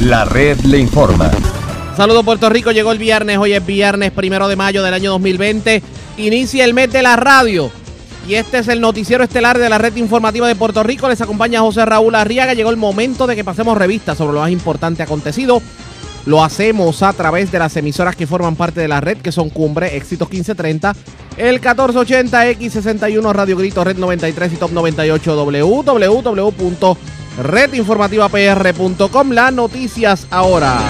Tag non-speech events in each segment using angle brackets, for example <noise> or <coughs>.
La red le informa. Saludos Puerto Rico, llegó el viernes, hoy es viernes primero de mayo del año 2020, inicia el mes de la radio. Y este es el noticiero estelar de la red informativa de Puerto Rico, les acompaña José Raúl Arriaga, llegó el momento de que pasemos revista sobre lo más importante acontecido, lo hacemos a través de las emisoras que forman parte de la red, que son Cumbre, Éxitos 1530, el 1480, X61, Radio Grito, Red 93 y Top 98, www.redinformativapr.com. Las noticias ahora.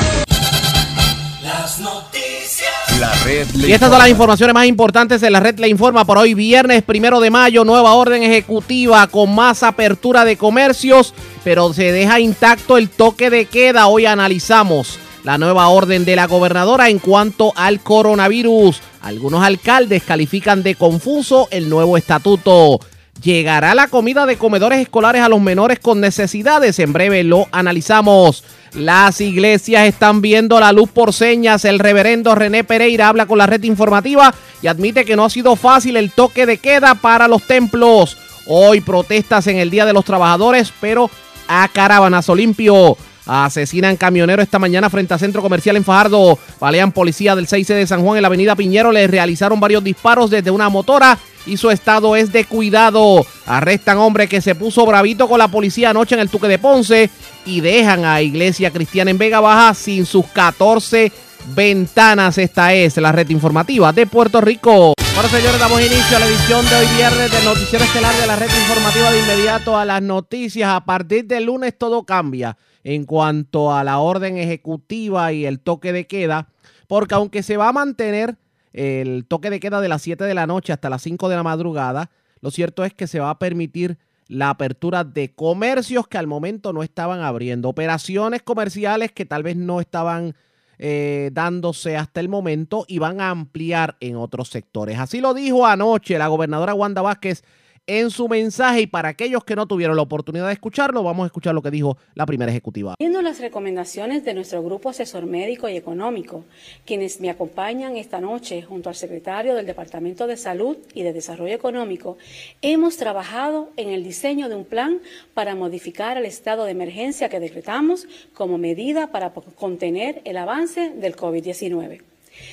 Las noticias. La red le Y estas son las informaciones más importantes de la red le informa por hoy viernes primero de mayo, nueva orden ejecutiva con más apertura de comercios, pero se deja intacto el toque de queda. Hoy analizamos la nueva orden de la gobernadora en cuanto al coronavirus. Algunos alcaldes califican de confuso el nuevo estatuto. ¿Llegará la comida de comedores escolares a los menores con necesidades? En breve lo analizamos. Las iglesias están viendo la luz por señas. El reverendo René Pereira habla con la red informativa y admite que no ha sido fácil el toque de queda para los templos. Hoy protestas en el Día de los Trabajadores, pero a Caravanazo Limpio. Asesinan camionero esta mañana frente a centro comercial en Fajardo. Balean policía del 6C de San Juan en la avenida Piñero. Le realizaron varios disparos desde una motora y su estado es de cuidado. Arrestan hombre que se puso bravito con la policía anoche en el Tuque de Ponce y dejan a Iglesia Cristiana en Vega Baja sin sus 14 ventanas. Esta es la red informativa de Puerto Rico. Bueno, señores, damos inicio a la edición de hoy viernes del Noticiero Estelar de la red informativa de inmediato a las noticias. A partir del lunes todo cambia en cuanto a la orden ejecutiva y el toque de queda, porque aunque se va a mantener el toque de queda de las 7 de la noche hasta las 5 de la madrugada, lo cierto es que se va a permitir la apertura de comercios que al momento no estaban abriendo, operaciones comerciales que tal vez no estaban eh, dándose hasta el momento y van a ampliar en otros sectores. Así lo dijo anoche la gobernadora Wanda Vázquez en su mensaje y para aquellos que no tuvieron la oportunidad de escucharlo, vamos a escuchar lo que dijo la primera ejecutiva. Viendo las recomendaciones de nuestro grupo asesor médico y económico, quienes me acompañan esta noche junto al secretario del Departamento de Salud y de Desarrollo Económico, hemos trabajado en el diseño de un plan para modificar el estado de emergencia que decretamos como medida para contener el avance del COVID-19.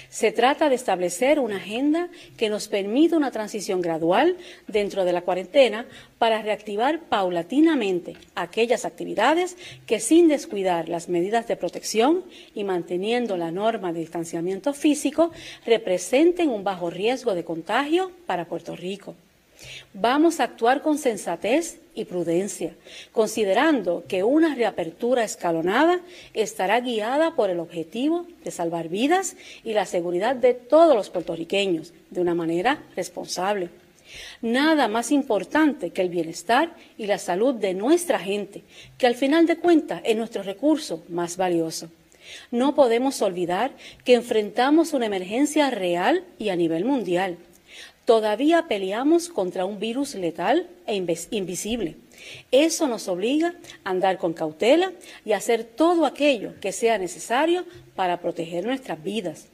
Se trata de establecer una agenda que nos permita una transición gradual dentro de la cuarentena para reactivar paulatinamente aquellas actividades que sin descuidar las medidas de protección y manteniendo la norma de distanciamiento físico representen un bajo riesgo de contagio para Puerto Rico. Vamos a actuar con sensatez y prudencia, considerando que una reapertura escalonada estará guiada por el objetivo de salvar vidas y la seguridad de todos los puertorriqueños de una manera responsable. Nada más importante que el bienestar y la salud de nuestra gente, que al final de cuentas es nuestro recurso más valioso. No podemos olvidar que enfrentamos una emergencia real y a nivel mundial todavía peleamos contra un virus letal e invisible. Eso nos obliga a andar con cautela y hacer todo aquello que sea necesario para proteger nuestras vidas.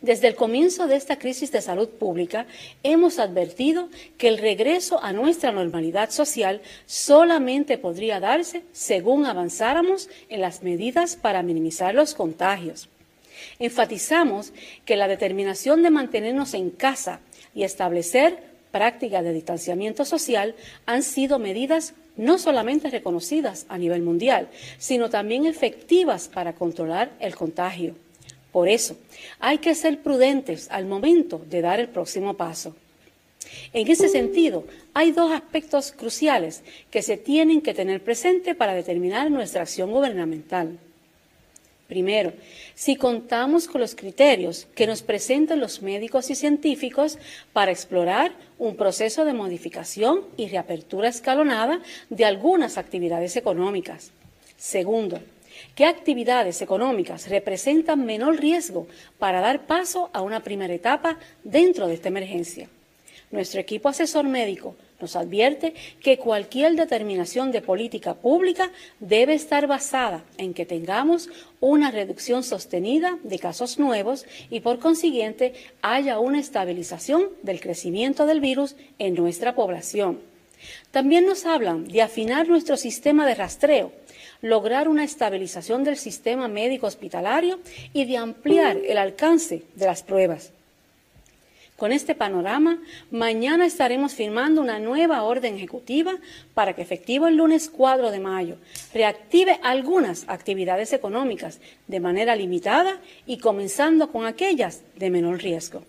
Desde el comienzo de esta crisis de salud pública, hemos advertido que el regreso a nuestra normalidad social solamente podría darse según avanzáramos en las medidas para minimizar los contagios. Enfatizamos que la determinación de mantenernos en casa y establecer prácticas de distanciamiento social han sido medidas no solamente reconocidas a nivel mundial, sino también efectivas para controlar el contagio. Por eso, hay que ser prudentes al momento de dar el próximo paso. En ese sentido, hay dos aspectos cruciales que se tienen que tener presente para determinar nuestra acción gubernamental. Primero, si contamos con los criterios que nos presentan los médicos y científicos para explorar un proceso de modificación y reapertura escalonada de algunas actividades económicas. Segundo, ¿qué actividades económicas representan menor riesgo para dar paso a una primera etapa dentro de esta emergencia? Nuestro equipo asesor médico nos advierte que cualquier determinación de política pública debe estar basada en que tengamos una reducción sostenida de casos nuevos y por consiguiente haya una estabilización del crecimiento del virus en nuestra población. También nos hablan de afinar nuestro sistema de rastreo lograr una estabilización del sistema médico hospitalario y de ampliar el alcance de las pruebas. Con este panorama, mañana estaremos firmando una nueva orden ejecutiva para que efectivo el lunes 4 de mayo reactive algunas actividades económicas de manera limitada y comenzando con aquellas de menor riesgo.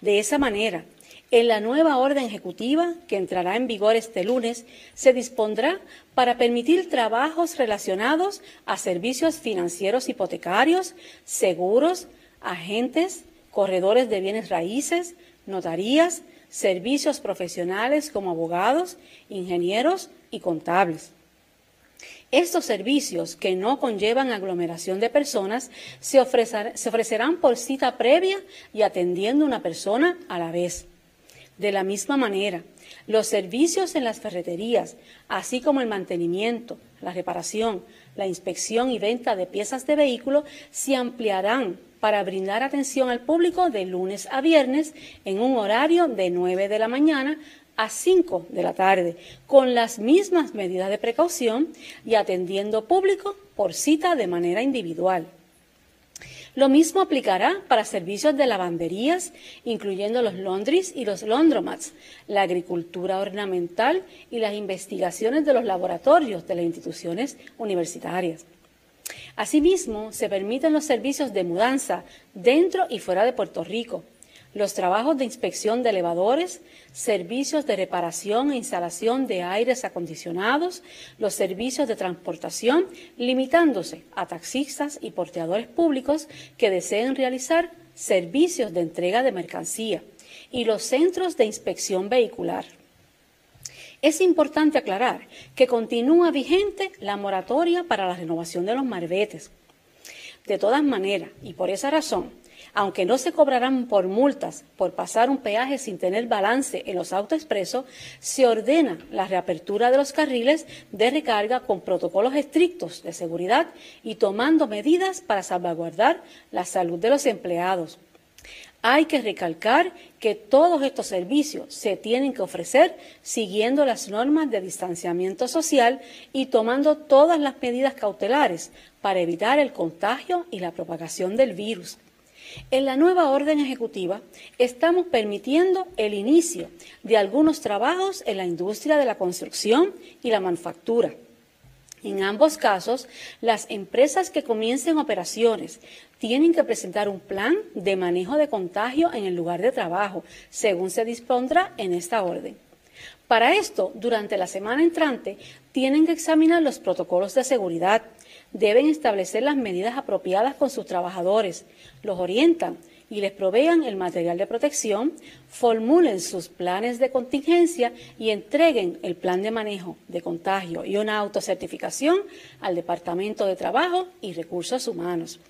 De esa manera, en la nueva orden ejecutiva, que entrará en vigor este lunes, se dispondrá para permitir trabajos relacionados a servicios financieros hipotecarios, seguros, agentes, corredores de bienes raíces, notarías, servicios profesionales como abogados, ingenieros y contables. Estos servicios que no conllevan aglomeración de personas se, ofrecerán por cita previa y atendiendo una persona a la vez. De la misma manera, los servicios en las ferreterías, así como el mantenimiento, la reparación, la inspección y venta de piezas de vehículo, se ampliarán para brindar atención al público de lunes a viernes en un horario de 9 de la mañana a 5 de la tarde, con las mismas medidas de precaución y atendiendo público por cita de manera individual. Lo mismo aplicará para servicios de lavanderías, incluyendo los laundries y los laundromats, la agricultura ornamental y las investigaciones de los laboratorios de las instituciones universitarias. Asimismo, se permiten los servicios de mudanza dentro y fuera de Puerto Rico, los trabajos de inspección de elevadores, servicios de reparación e instalación de aires acondicionados, los servicios de transportación, limitándose a taxistas y porteadores públicos que deseen realizar servicios de entrega de mercancía, y los centros de inspección vehicular. Es importante aclarar que continúa vigente la moratoria para la renovación de los marbetes. De todas maneras, y por esa razón, aunque no se cobrarán por multas por pasar un peaje sin tener balance en los autoexpresos, se ordena la reapertura de los carriles de recarga con protocolos estrictos de seguridad y tomando medidas para salvaguardar la salud de los empleados. Hay que recalcar que todos estos servicios se tienen que ofrecer siguiendo las normas de distanciamiento social y tomando todas las medidas cautelares para evitar el contagio y la propagación del virus. En la nueva orden ejecutiva estamos permitiendo el inicio de algunos trabajos en la industria de la construcción y la manufactura. En ambos casos, las empresas que comiencen operaciones tienen que presentar un plan de manejo de contagio en el lugar de trabajo, según se dispondrá en esta orden. Para esto, durante la semana entrante, tienen que examinar los protocolos de seguridad, deben establecer las medidas apropiadas con sus trabajadores, los orientan y les provean el material de protección, formulen sus planes de contingencia y entreguen el plan de manejo de contagio y una autocertificación al Departamento de Trabajo y Recursos Humanos.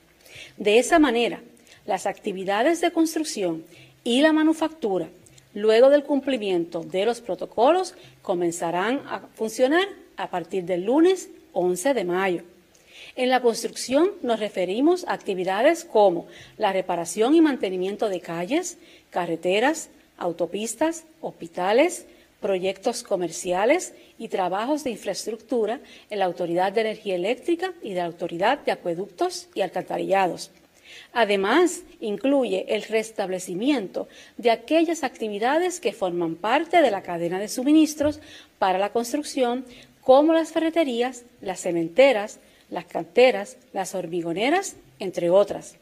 De esa manera, las actividades de construcción y la manufactura, luego del cumplimiento de los protocolos, comenzarán a funcionar a partir del lunes 11 de mayo. En la construcción nos referimos a actividades como la reparación y mantenimiento de calles, carreteras, autopistas, hospitales, proyectos comerciales y trabajos de infraestructura en la Autoridad de Energía Eléctrica y de la Autoridad de Acueductos y Alcantarillados. Además, incluye el restablecimiento de aquellas actividades que forman parte de la cadena de suministros para la construcción, como las ferreterías, las cementeras, las canteras, las hormigoneras, entre otras.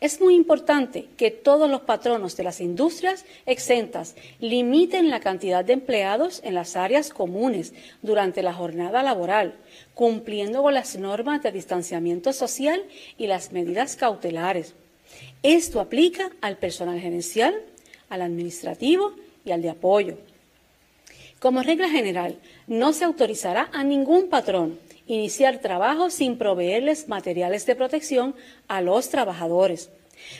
Es muy importante que todos los patronos de las industrias exentas limiten la cantidad de empleados en las áreas comunes durante la jornada laboral, cumpliendo con las normas de distanciamiento social y las medidas cautelares. Esto aplica al personal gerencial, al administrativo y al de apoyo. Como regla general, no se autorizará a ningún patrón iniciar trabajo sin proveerles materiales de protección a los trabajadores.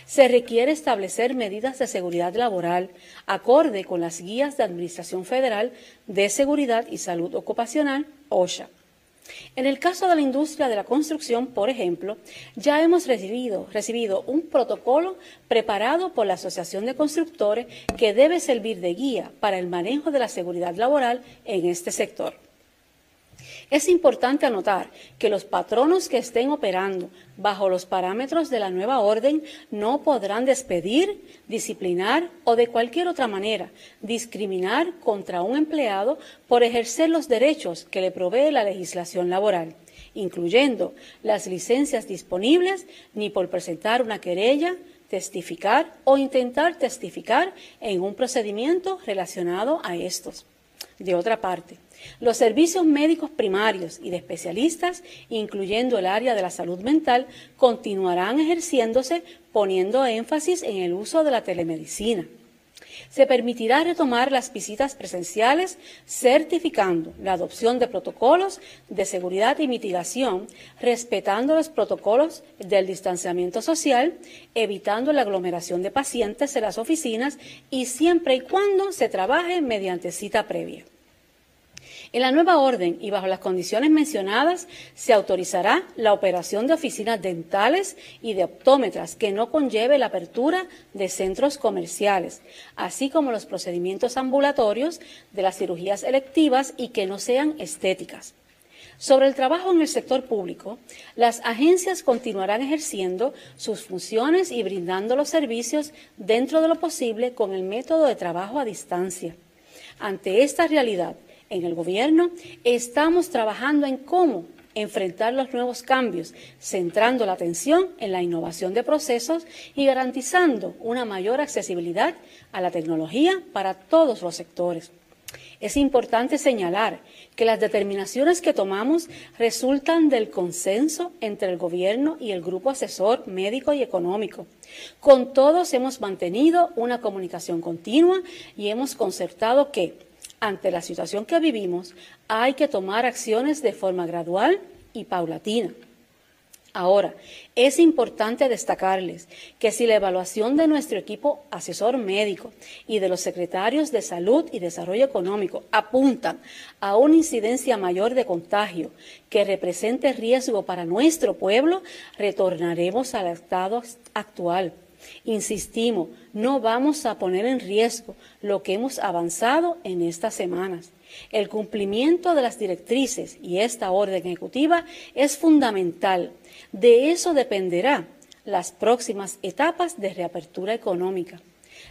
Se requiere establecer medidas de seguridad laboral acorde con las guías de Administración Federal de Seguridad y Salud Ocupacional, OSHA. En el caso de la industria de la construcción, por ejemplo, ya hemos recibido, recibido, un protocolo preparado por la Asociación de Constructores que debe servir de guía para el manejo de la seguridad laboral en este sector. Es importante anotar que los patronos que estén operando bajo los parámetros de la nueva orden no podrán despedir, disciplinar o de cualquier otra manera discriminar contra un empleado por ejercer los derechos que le provee la legislación laboral, incluyendo las licencias disponibles, ni por presentar una querella, testificar o intentar testificar en un procedimiento relacionado a estos. De otra parte, los servicios médicos primarios y de especialistas, incluyendo el área de la salud mental, continuarán ejerciéndose poniendo énfasis en el uso de la telemedicina. Se permitirá retomar las visitas presenciales certificando la adopción de protocolos de seguridad y mitigación, respetando los protocolos del distanciamiento social, evitando la aglomeración de pacientes en las oficinas y siempre y cuando se trabaje mediante cita previa. En la nueva orden y bajo las condiciones mencionadas, se autorizará la operación de oficinas dentales y de optómetras que no conlleve la apertura de centros comerciales, así como los procedimientos ambulatorios de las cirugías electivas y que no sean estéticas. Sobre el trabajo en el sector público, las agencias continuarán ejerciendo sus funciones y brindando los servicios dentro de lo posible con el método de trabajo a distancia. Ante esta realidad, en el gobierno, estamos trabajando en cómo enfrentar los nuevos cambios, centrando la atención en la innovación de procesos y garantizando una mayor accesibilidad a la tecnología para todos los sectores. Es importante señalar que las determinaciones que tomamos resultan del consenso entre el Gobierno y el Grupo Asesor Médico y Económico. Con todos hemos mantenido una comunicación continua y hemos concertado que ante la situación que vivimos, hay que tomar acciones de forma gradual y paulatina. Ahora, es importante destacarles que si la evaluación de nuestro equipo asesor médico y de los secretarios de salud y desarrollo económico apuntan a una incidencia mayor de contagio que represente riesgo para nuestro pueblo, retornaremos al estado actual Insistimos, no vamos a poner en riesgo lo que hemos avanzado en estas semanas. El cumplimiento de las directrices y esta orden ejecutiva es fundamental. De eso dependerá las próximas etapas de reapertura económica.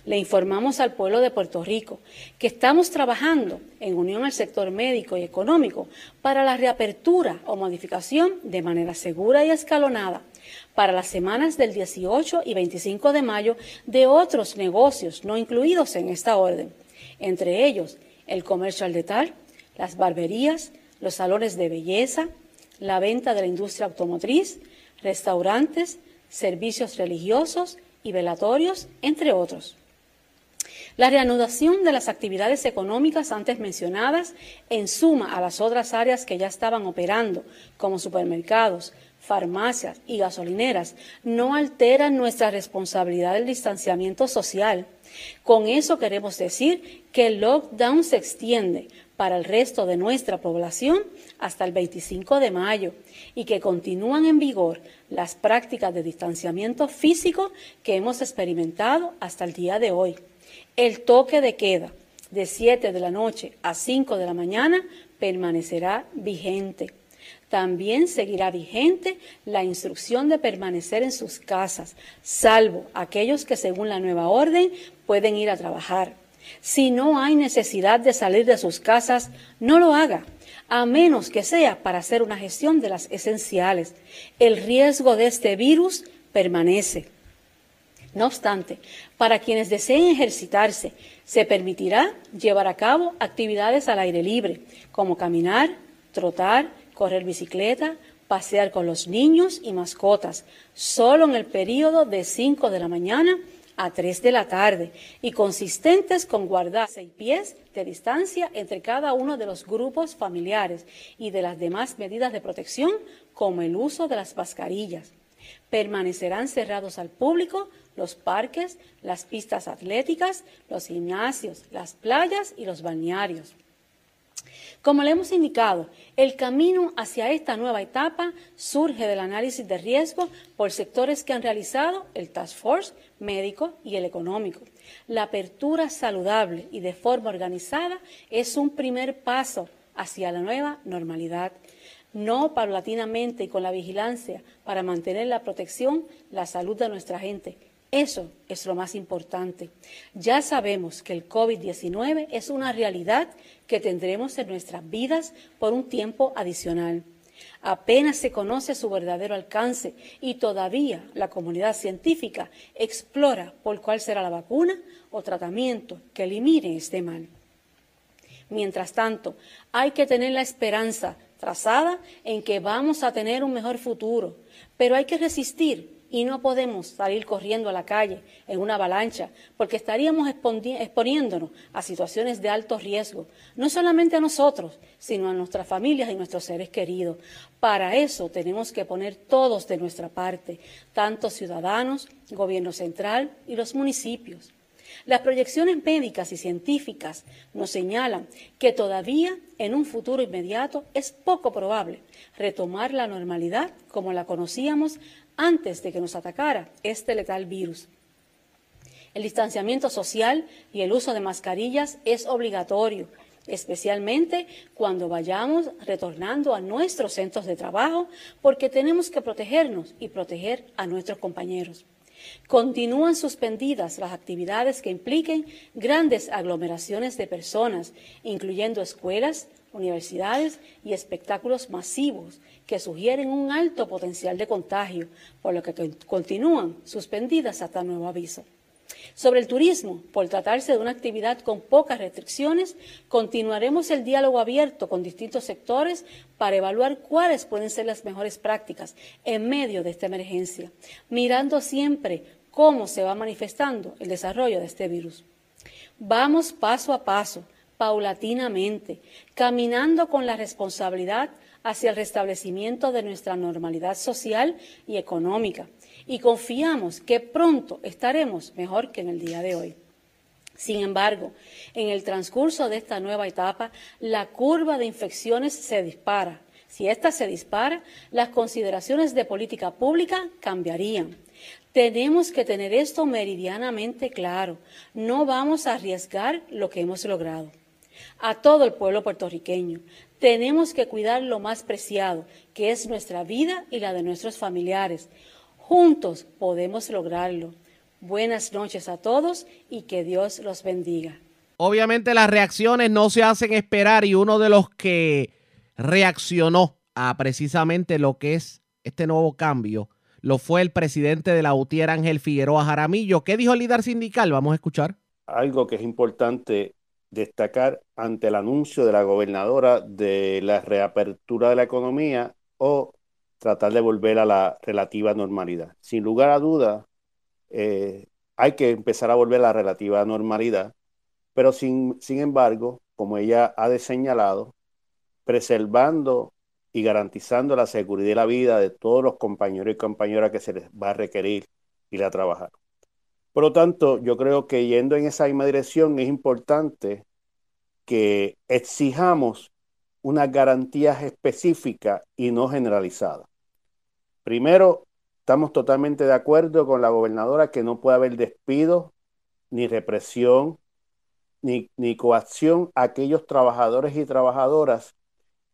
Le informamos al pueblo de Puerto Rico que estamos trabajando en unión al sector médico y económico para la reapertura o modificación de manera segura y escalonada para las semanas del 18 y 25 de mayo de otros negocios no incluidos en esta orden, entre ellos el comercio al detalle, las barberías, los salones de belleza, la venta de la industria automotriz, restaurantes, servicios religiosos y velatorios, entre otros. La reanudación de las actividades económicas antes mencionadas, en suma a las otras áreas que ya estaban operando, como supermercados, farmacias y gasolineras no alteran nuestra responsabilidad del distanciamiento social. Con eso queremos decir que el lockdown se extiende para el resto de nuestra población hasta el 25 de mayo y que continúan en vigor las prácticas de distanciamiento físico que hemos experimentado hasta el día de hoy. El toque de queda de 7 de la noche a 5 de la mañana permanecerá vigente. También seguirá vigente la instrucción de permanecer en sus casas, salvo aquellos que según la nueva orden pueden ir a trabajar. Si no hay necesidad de salir de sus casas, no lo haga, a menos que sea para hacer una gestión de las esenciales. El riesgo de este virus permanece. No obstante, para quienes deseen ejercitarse, se permitirá llevar a cabo actividades al aire libre, como caminar, trotar, correr bicicleta, pasear con los niños y mascotas, solo en el periodo de 5 de la mañana a 3 de la tarde y consistentes con guardar seis pies de distancia entre cada uno de los grupos familiares y de las demás medidas de protección como el uso de las mascarillas. Permanecerán cerrados al público los parques, las pistas atléticas, los gimnasios, las playas y los balnearios. Como le hemos indicado, el camino hacia esta nueva etapa surge del análisis de riesgo por sectores que han realizado el Task Force médico y el económico. La apertura saludable y de forma organizada es un primer paso hacia la nueva normalidad, no paulatinamente y con la vigilancia para mantener la protección, la salud de nuestra gente. Eso es lo más importante. Ya sabemos que el COVID-19 es una realidad que tendremos en nuestras vidas por un tiempo adicional. Apenas se conoce su verdadero alcance y todavía la comunidad científica explora por cuál será la vacuna o tratamiento que elimine este mal. Mientras tanto, hay que tener la esperanza trazada en que vamos a tener un mejor futuro, pero hay que resistir y no podemos salir corriendo a la calle en una avalancha porque estaríamos exponiéndonos a situaciones de alto riesgo, no solamente a nosotros, sino a nuestras familias y nuestros seres queridos. Para eso tenemos que poner todos de nuestra parte, tanto ciudadanos, gobierno central y los municipios. Las proyecciones médicas y científicas nos señalan que todavía en un futuro inmediato es poco probable retomar la normalidad como la conocíamos antes de que nos atacara este letal virus. El distanciamiento social y el uso de mascarillas es obligatorio, especialmente cuando vayamos retornando a nuestros centros de trabajo, porque tenemos que protegernos y proteger a nuestros compañeros. Continúan suspendidas las actividades que impliquen grandes aglomeraciones de personas, incluyendo escuelas, universidades y espectáculos masivos que sugieren un alto potencial de contagio, por lo que continúan suspendidas hasta nuevo aviso. Sobre el turismo, por tratarse de una actividad con pocas restricciones, continuaremos el diálogo abierto con distintos sectores para evaluar cuáles pueden ser las mejores prácticas en medio de esta emergencia, mirando siempre cómo se va manifestando el desarrollo de este virus. Vamos paso a paso, paulatinamente, caminando con la responsabilidad hacia el restablecimiento de nuestra normalidad social y económica y confiamos que pronto estaremos mejor que en el día de hoy. Sin embargo, en el transcurso de esta nueva etapa, la curva de infecciones se dispara. Si ésta se dispara, las consideraciones de política pública cambiarían. Tenemos que tener esto meridianamente claro. No vamos a arriesgar lo que hemos logrado. A todo el pueblo puertorriqueño, tenemos que cuidar lo más preciado, que es nuestra vida y la de nuestros familiares. Juntos podemos lograrlo. Buenas noches a todos y que Dios los bendiga. Obviamente las reacciones no se hacen esperar y uno de los que reaccionó a precisamente lo que es este nuevo cambio lo fue el presidente de la UTIER, Ángel Figueroa Jaramillo. ¿Qué dijo el líder sindical? Vamos a escuchar. Algo que es importante destacar ante el anuncio de la gobernadora de la reapertura de la economía o tratar de volver a la relativa normalidad. Sin lugar a duda, eh, hay que empezar a volver a la relativa normalidad, pero sin, sin embargo, como ella ha señalado, preservando y garantizando la seguridad y la vida de todos los compañeros y compañeras que se les va a requerir ir a trabajar. Por lo tanto, yo creo que yendo en esa misma dirección es importante que exijamos unas garantías específicas y no generalizadas. Primero, estamos totalmente de acuerdo con la gobernadora que no puede haber despido, ni represión, ni, coacción a aquellos trabajadores y trabajadoras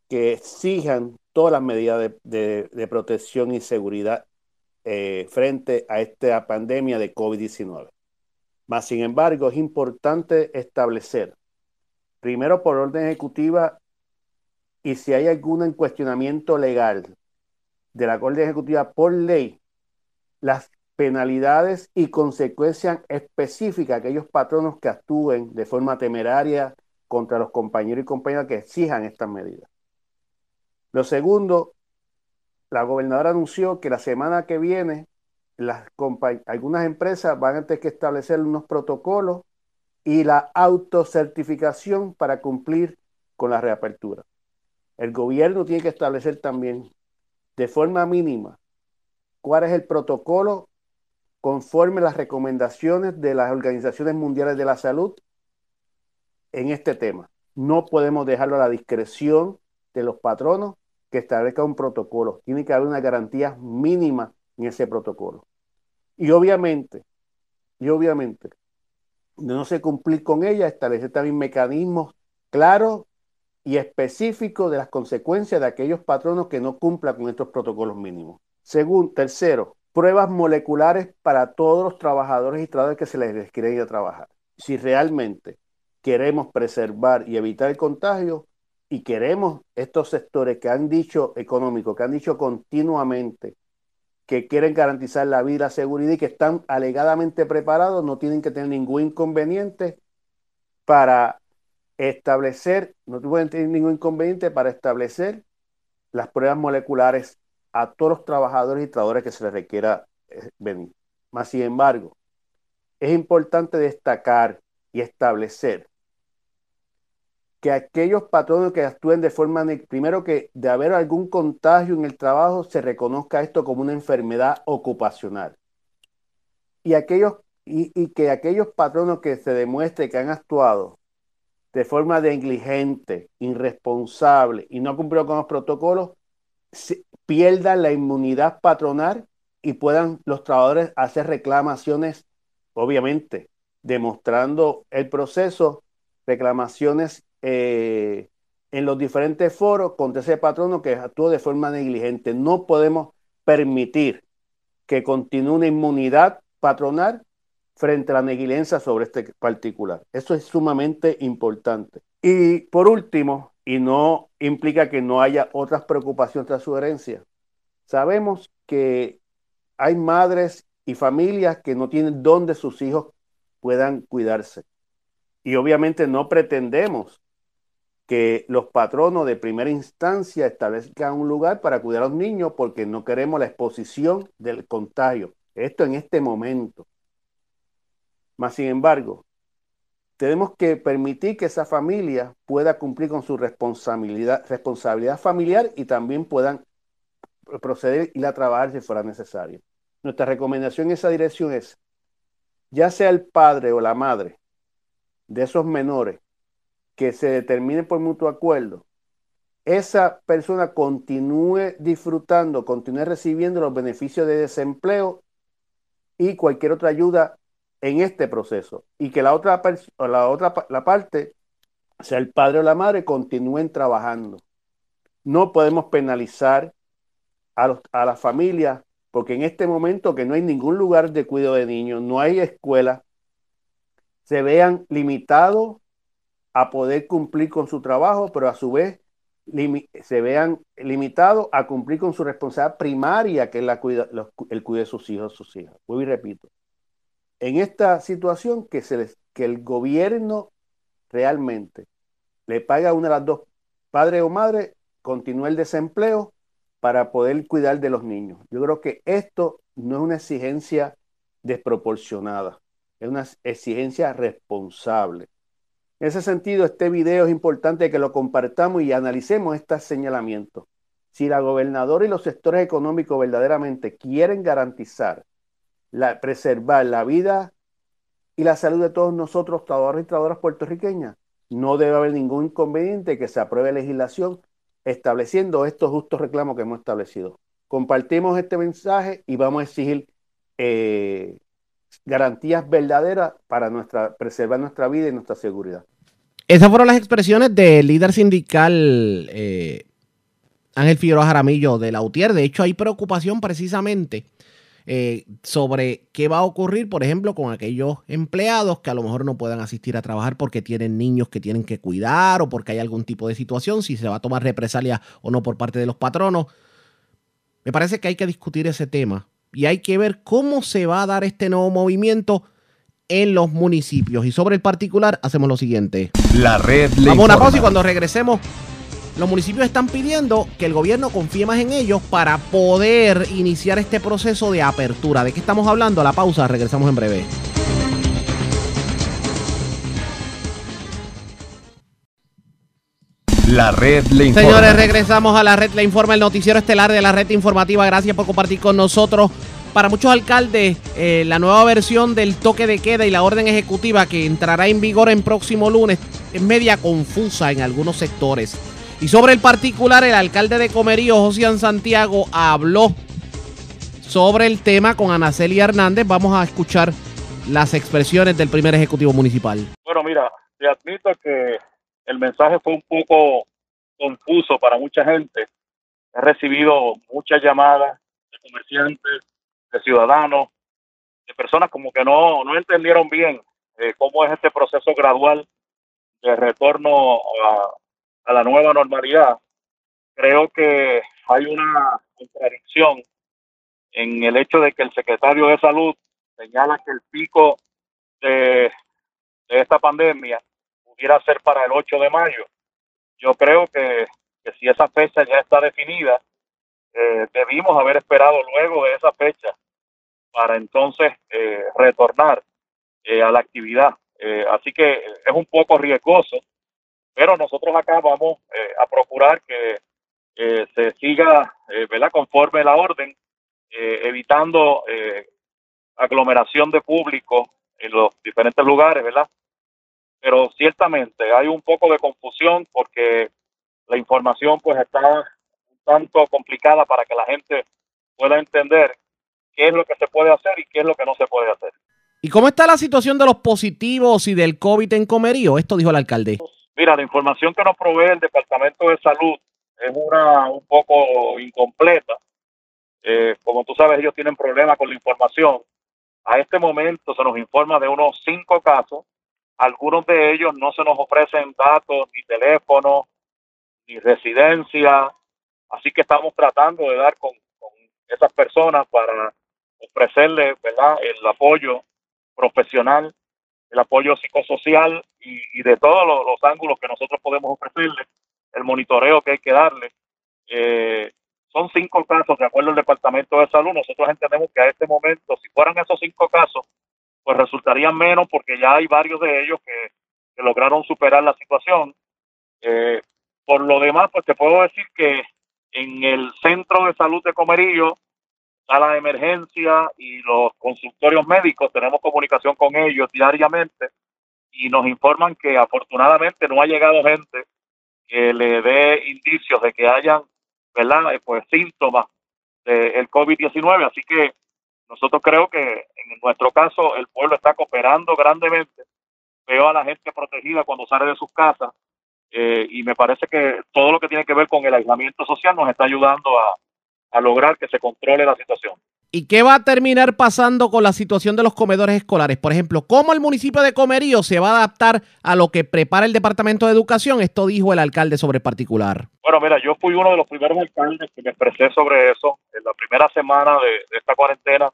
que exijan todas las medidas de, protección y seguridad eh, frente a esta pandemia de COVID-19. Más sin embargo, es importante establecer, primero por orden ejecutiva, y si hay algún cuestionamiento legal de la Corte Ejecutiva por ley las penalidades y consecuencias específicas a aquellos patronos que actúen de forma temeraria contra los compañeros y compañeras que exijan estas medidas. Lo segundo, la gobernadora anunció que la semana que viene algunas empresas van a tener que establecer unos protocolos y la autocertificación para cumplir con la reapertura. El gobierno tiene que establecer también de forma mínima cuál es el protocolo conforme las recomendaciones de las organizaciones mundiales de la salud en este tema. No podemos dejarlo a la discreción de los patronos que establezcan un protocolo. Tiene que haber una garantía mínima en ese protocolo. Y obviamente, y obviamente, de no se cumplir con ella, establecer también mecanismos claros y específico de las consecuencias de aquellos patronos que no cumplan con estos protocolos mínimos. Segundo, tercero, pruebas moleculares para todos los trabajadores y trabajadores que se les quiere ir a trabajar. Si realmente queremos preservar y evitar el contagio y queremos estos sectores que han dicho económicos, que han dicho continuamente que quieren garantizar la vida, la seguridad y que están alegadamente preparados, no tienen que tener ningún inconveniente para establecer, no pueden tener ningún inconveniente para establecer las pruebas moleculares a todos los trabajadores y trabajadores que se les requiera eh, venir. Más sin embargo, es importante destacar y establecer que aquellos patronos que actúen de forma, primero que de haber algún contagio en el trabajo, se reconozca esto como una enfermedad ocupacional. Y, aquellos, y, que aquellos patronos que se demuestre que han actuado de forma negligente, irresponsable y no cumplido con los protocolos, pierdan la inmunidad patronal y puedan los trabajadores hacer reclamaciones, obviamente, demostrando el proceso, reclamaciones eh, en los diferentes foros contra ese patrono que actuó de forma negligente. No podemos permitir que continúe una inmunidad patronal frente a la negligencia sobre este particular. Eso es sumamente importante. Y por último, y no implica que no haya otras preocupaciones tras su herencia, sabemos que hay madres y familias que no tienen dónde sus hijos puedan cuidarse. Y obviamente no pretendemos que los patronos de primera instancia establezcan un lugar para cuidar a los niños porque no queremos la exposición del contagio. Esto en este momento. Más sin embargo, tenemos que permitir que esa familia pueda cumplir con su responsabilidad, responsabilidad familiar y también puedan proceder y a trabajar si fuera necesario. Nuestra recomendación en esa dirección es, ya sea el padre o la madre de esos menores que se determine por mutuo acuerdo, esa persona continúe disfrutando, continúe recibiendo los beneficios de desempleo y cualquier otra ayuda en este proceso y que la otra, la otra la parte, sea el padre o la madre, continúen trabajando. No podemos penalizar a, a la familia porque en este momento que no hay ningún lugar de cuidado de niños, no hay escuela, se vean limitados a poder cumplir con su trabajo, pero a su vez se vean limitados a cumplir con su responsabilidad primaria, que es la el cuidado de sus hijos, sus hijas. Vuelvo y repito. En esta situación, que, se que el gobierno realmente le paga a una de las dos, padre o madre, continúe el desempleo para poder cuidar de los niños. Yo creo que esto no es una exigencia desproporcionada, es una exigencia responsable. En ese sentido, este video es importante que lo compartamos y analicemos este señalamiento. Si la gobernadora y los sectores económicos verdaderamente quieren garantizar, la, preservar la vida y la salud de todos nosotros, trabajadores y trabajadoras puertorriqueñas, no debe haber ningún inconveniente que se apruebe legislación estableciendo estos justos reclamos que hemos establecido. Compartimos este mensaje y vamos a exigir eh, garantías verdaderas para nuestra, preservar nuestra vida y nuestra seguridad. Esas fueron las expresiones del líder sindical eh, Ángel Figueroa Jaramillo de la UTIER. De hecho, hay preocupación precisamente eh, sobre qué va a ocurrir, por ejemplo, con aquellos empleados que a lo mejor no puedan asistir a trabajar porque tienen niños que tienen que cuidar o porque hay algún tipo de situación, si se va a tomar represalia o no por parte de los patronos. Me parece que hay que discutir ese tema y hay que ver cómo se va a dar este nuevo movimiento en los municipios. Y sobre el particular, hacemos lo siguiente. La red le Vamos a una pausa y cuando regresemos, los municipios están pidiendo que el gobierno confíe más en ellos para poder iniciar este proceso de apertura. ¿De qué estamos hablando? La pausa, regresamos en breve. La red le informa. Señores, regresamos a la red le informa, el noticiero estelar de la red informativa. Gracias por compartir con nosotros. Para muchos alcaldes, eh, la nueva versión del toque de queda y la orden ejecutiva que entrará en vigor en próximo lunes es media confusa en algunos sectores. Y sobre el particular, el alcalde de Comerío, José Santiago, habló sobre el tema con Anaceli Hernández. Vamos a escuchar las expresiones del primer ejecutivo municipal. Bueno, mira, te admito que el mensaje fue un poco confuso para mucha gente. He recibido muchas llamadas de comerciantes, de ciudadanos, de personas como que no, no entendieron bien eh, cómo es este proceso gradual de retorno a, la nueva normalidad. Creo que hay una contradicción en el hecho de que el secretario de salud señala que el pico de esta pandemia pudiera ser para el 8 de mayo. Yo creo que, que si esa fecha ya está definida, eh, debimos haber esperado luego de esa fecha para entonces eh, retornar eh, a la actividad. Eh, así que es un poco riesgoso, pero nosotros acá vamos eh, a procurar que se siga, ¿verdad? Conforme la orden, evitando aglomeración de público en los diferentes lugares, ¿verdad? Pero ciertamente hay un poco de confusión porque la información pues está un tanto complicada para que la gente pueda entender qué es lo que se puede hacer y qué es lo que no se puede hacer. ¿Y cómo está la situación de los positivos y del COVID en Comerío? Esto dijo el alcalde. Mira, la información que nos provee el Departamento de Salud es una un poco incompleta. Eh, como tú sabes, ellos tienen problemas con la información. A este momento se nos informa de unos cinco casos. Algunos de ellos no se nos ofrecen datos, ni teléfono, ni residencia. Así que estamos tratando de dar con, esas personas para ofrecerles ¿verdad? el apoyo profesional, el apoyo psicosocial y, de todos los, los, ángulos que nosotros podemos ofrecerles, el monitoreo que hay que darle. Eh, son cinco casos, de acuerdo al Departamento de Salud. Nosotros entendemos que a este momento, si fueran esos cinco casos, pues resultarían menos porque ya hay varios de ellos que, lograron superar la situación. Eh, por lo demás, pues te puedo decir que en el centro de salud de Comerillo, sala de emergencia y los consultorios médicos, tenemos comunicación con ellos diariamente y nos informan que afortunadamente no ha llegado gente que le dé indicios de que hayan, ¿verdad? Eh, pues síntomas del COVID-19. Así que nosotros creo que en nuestro caso el pueblo está cooperando grandemente. Veo a la gente protegida cuando sale de sus casas eh, y me parece que todo lo que tiene que ver con el aislamiento social nos está ayudando a, a lograr que se controle la situación. ¿Y qué va a terminar pasando con la situación de los comedores escolares? Por ejemplo, ¿cómo el municipio de Comerío se va a adaptar a lo que prepara el Departamento de Educación? Esto dijo el alcalde sobre particular. Bueno, mira, yo fui uno de los primeros alcaldes que me expresé sobre eso. En la primera semana de, de esta cuarentena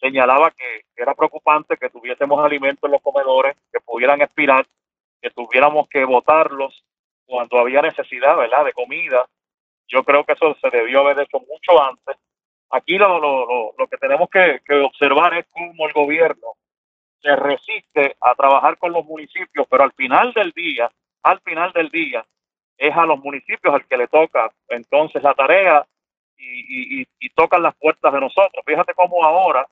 señalaba que era preocupante que tuviésemos alimentos en los comedores, que pudieran expirar, que tuviéramos que botarlos cuando había necesidad, ¿verdad?, de comida. Yo creo que eso se debió haber hecho mucho antes Aquí lo, lo, lo, lo que tenemos que, que, observar es cómo el gobierno se resiste a trabajar con los municipios, pero al final del día, al final del día, es a los municipios al que le toca entonces la tarea y, y, y tocan las puertas de nosotros. Fíjate cómo ahora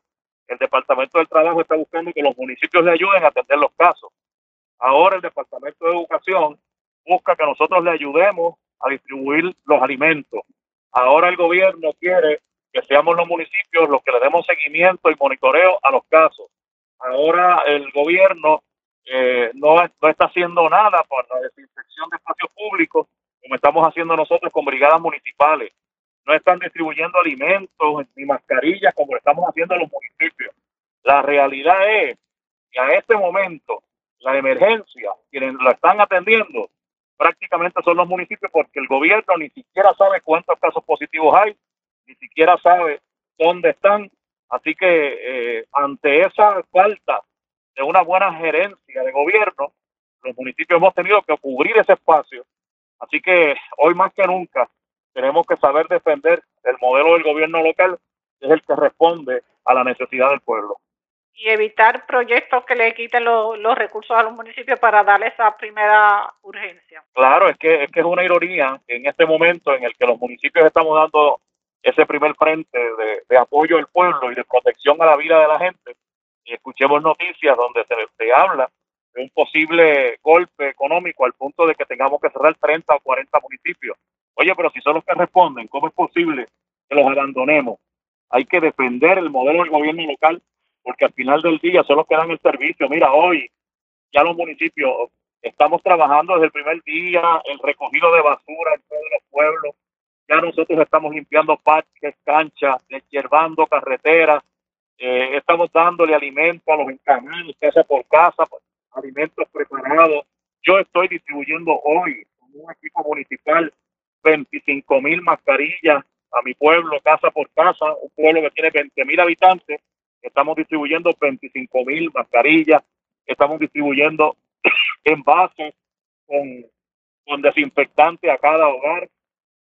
el Departamento del Trabajo está buscando que los municipios le ayuden a atender los casos. Ahora el Departamento de Educación busca que nosotros le ayudemos a distribuir los alimentos. Ahora el gobierno quiere que seamos los municipios los que le demos seguimiento y monitoreo a los casos. Ahora el gobierno eh, no, no está haciendo nada por la desinfección de espacios públicos, como estamos haciendo nosotros con brigadas municipales. No están distribuyendo alimentos ni mascarillas como lo estamos haciendo en los municipios. La realidad es que a este momento la emergencia, quienes la están atendiendo, prácticamente son los municipios porque el gobierno ni siquiera sabe cuántos casos positivos hay ni siquiera sabe dónde están. Así que eh, ante esa falta de una buena gerencia de gobierno, los municipios hemos tenido que cubrir ese espacio. Así que hoy más que nunca tenemos que saber defender el modelo del gobierno local, que es el que responde a la necesidad del pueblo. Y evitar proyectos que le quiten lo, los recursos a los municipios para darle esa primera urgencia. Claro, es que, es que es una ironía en este momento en el que los municipios estamos dando ese primer frente de, apoyo al pueblo y de protección a la vida de la gente. Y escuchemos noticias donde se, se, habla de un posible golpe económico al punto de que tengamos que cerrar 30 o 40 municipios. Oye, pero si son los que responden, ¿cómo es posible que los abandonemos? Hay que defender el modelo del gobierno local porque al final del día son los que dan el servicio. Mira, hoy ya los municipios Estamos trabajando desde el primer día, el recogido de basura en todos los pueblos. Ya nosotros estamos limpiando parques, canchas, deshiervando carreteras. Eh, estamos dándole alimento a los encarnados, casa por casa, pues, alimentos preparados. Yo estoy distribuyendo hoy con un equipo municipal 25 mil mascarillas a mi pueblo, casa por casa, un pueblo que tiene 20 mil habitantes. Estamos distribuyendo 25 mil mascarillas, estamos distribuyendo <coughs> envases con, con desinfectante a cada hogar.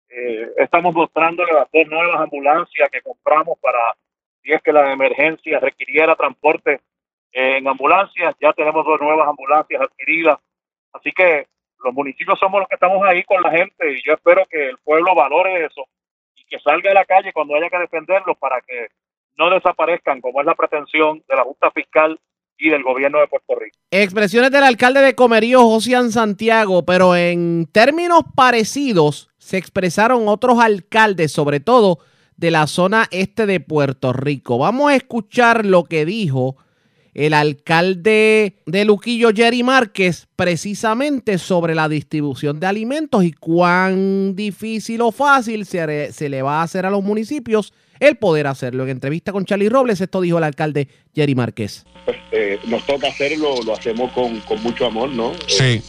Eh, estamos mostrándole las dos nuevas ambulancias que compramos para si es que la emergencia requiriera transporte eh, en ambulancias. Ya tenemos dos nuevas ambulancias adquiridas. Así que los municipios somos los que estamos ahí con la gente y yo espero que el pueblo valore eso y que salga a la calle cuando haya que defenderlos para que no desaparezcan como es la pretensión de la Junta Fiscal y del gobierno de Puerto Rico. Expresiones del alcalde de Comerío, Josian Santiago, pero en términos parecidos se expresaron otros alcaldes, sobre todo de la zona este de Puerto Rico. Vamos a escuchar lo que dijo el alcalde de Luquillo, Jerry Márquez, precisamente sobre la distribución de alimentos y cuán difícil o fácil se, se, le va a hacer a los municipios el poder hacerlo. En entrevista con Charlie Robles, esto dijo el alcalde Jerry Márquez. Pues, eh, nos toca hacerlo, lo hacemos con, con mucho amor, ¿no? Sí.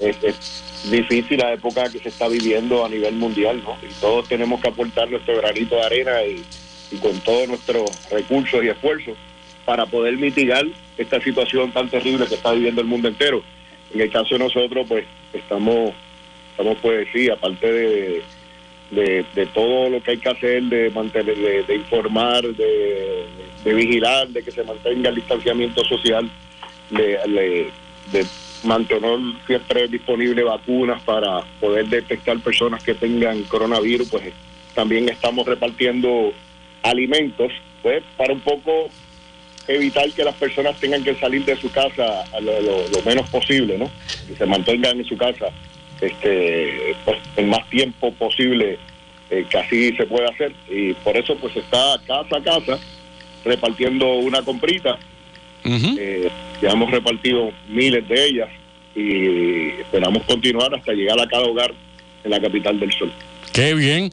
Eh, es difícil la época que se está viviendo a nivel mundial, ¿no? Y todos tenemos que aportar nuestro granito de arena y, con todos nuestros recursos y esfuerzos para poder mitigar esta situación tan terrible que está viviendo el mundo entero. En el caso de nosotros, pues estamos, estamos pues sí, aparte de, de, todo lo que hay que hacer, de mantener, de, de informar, de, vigilar, de que se mantenga el distanciamiento social, de, de mantener siempre disponibles vacunas para poder detectar personas que tengan coronavirus, pues también estamos repartiendo alimentos, pues para un poco evitar que las personas tengan que salir de su casa lo, lo menos posible, ¿no? Que se mantengan en su casa este pues, el más tiempo posible eh, que así se puede hacer y por eso pues está casa a casa repartiendo una comprita Uh -huh. eh, ya hemos repartido miles de ellas y esperamos continuar hasta llegar a cada hogar en la capital del sol. Qué bien.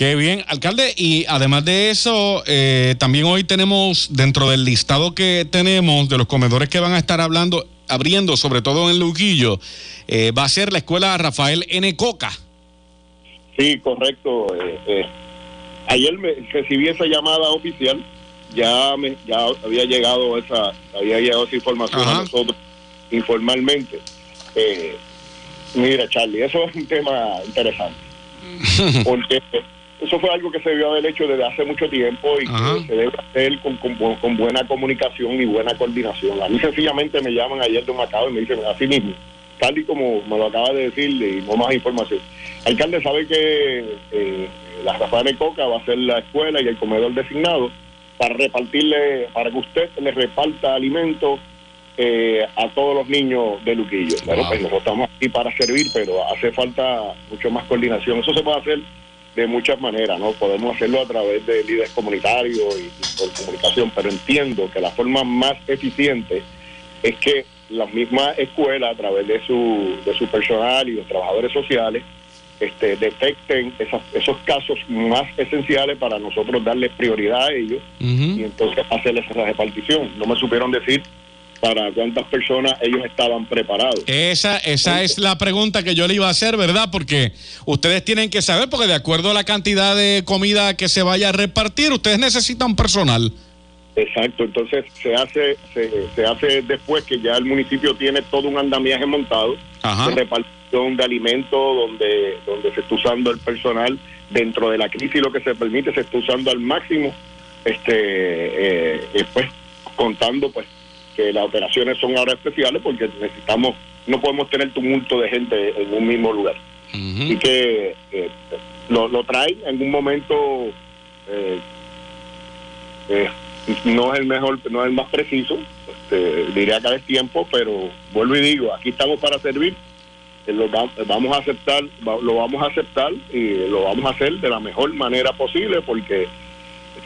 Qué bien, alcalde. Y además de eso, eh, también hoy tenemos dentro del listado que tenemos de los comedores que van a estar hablando, abriendo, sobre todo en Luquillo, eh, va a ser la escuela Rafael N. Coca. Sí, correcto. Eh, eh, ayer me recibí esa llamada oficial, ya me, ya había llegado esa, había llegado esa información Ajá. a nosotros informalmente. Eh, mira, Charlie, eso es un tema interesante, <laughs> porque eso fue algo que se debió haber hecho desde hace mucho tiempo y Ajá. que se debe hacer con, con, con buena comunicación y buena coordinación. A mí sencillamente me llaman ayer de Macao y me dicen así mismo, tal y como me lo acaba de decir y no más información. Alcalde sabe que eh, la Rafael de Coca va a ser la escuela y el comedor designado para repartirle, para que usted le reparta alimentos eh, a todos los niños de Luquillo. Bueno, Wow. pues nosotros estamos aquí para servir, pero hace falta mucho más coordinación. Eso se puede hacer de muchas maneras, ¿no? Podemos hacerlo a través de líderes comunitarios y, y por comunicación, pero entiendo que la forma más eficiente es que las mismas escuelas, a través de su, de su personal y los trabajadores sociales, este, detecten esas- esos casos más esenciales para nosotros darle prioridad a ellos y entonces hacerles esa repartición. No me supieron decir para cuántas personas ellos estaban preparados. Esa, esa es la pregunta que yo le iba a hacer, ¿verdad? Porque ustedes tienen que saber, porque de acuerdo a la cantidad de comida que se vaya a repartir, ustedes necesitan personal. Exacto, entonces se hace se, se hace después que ya el municipio tiene todo un andamiaje montado Ajá. Repartición de alimentos donde donde se está usando el personal dentro de la crisis lo que se permite se está usando al máximo este eh, pues contando pues que las operaciones son ahora especiales porque necesitamos no podemos tener tumulto de gente en un mismo lugar. Y que eh, lo, lo traen en un momento eh, eh, no es el mejor, no es el más preciso, este, diría cada vez tiempo, pero vuelvo y digo, aquí estamos para servir, lo va- vamos a aceptar, lo vamos a aceptar y lo vamos a hacer de la mejor manera posible porque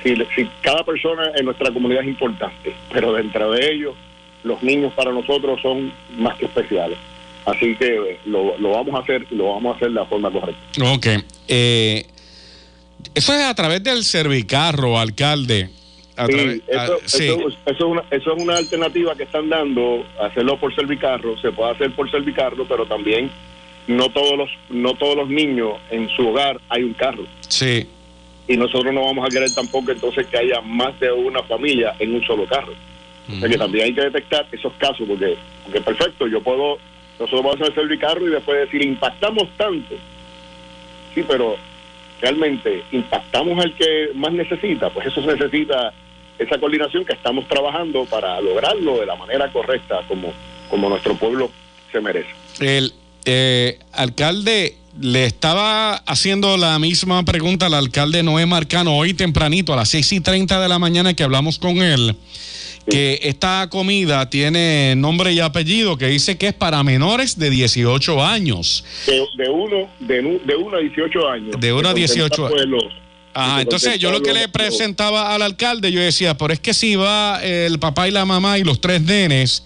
si, si cada persona en nuestra comunidad es importante, pero dentro de ellos los niños para nosotros son más que especiales. Así que eh, lo, vamos a hacer y lo vamos a hacer de la forma correcta. Ok. Eh, eso es a través del servicarro, alcalde. A Sí, eso, ah, sí. eso- eso es una, eso es una alternativa que están dando, hacerlo por servicarro, se puede hacer por servicarro, pero también no todos los no todos los niños en su hogar hay un carro. Sí. Y nosotros no vamos a querer tampoco entonces que haya más de una familia en un solo carro. O sea que también hay que detectar esos casos, porque, porque perfecto, yo puedo, nosotros vamos a hacer servicarro y después decir, impactamos tanto. Sí, pero realmente impactamos al que más necesita, pues eso se necesita esa coordinación que estamos trabajando para lograrlo de la manera correcta como, como nuestro pueblo se merece. El eh, alcalde le estaba haciendo la misma pregunta al alcalde Noé Marcano hoy tempranito a las 6 y 30 de la mañana que hablamos con él. Que esta comida tiene nombre y apellido que dice que es para menores de 18 años. De, de uno de, uno a 18 años. De uno a Se 18 contempla, pues, los- Ajá, se entonces yo lo que le presentaba al alcalde, yo decía, pero es que si va el papá y la mamá y los tres nenes,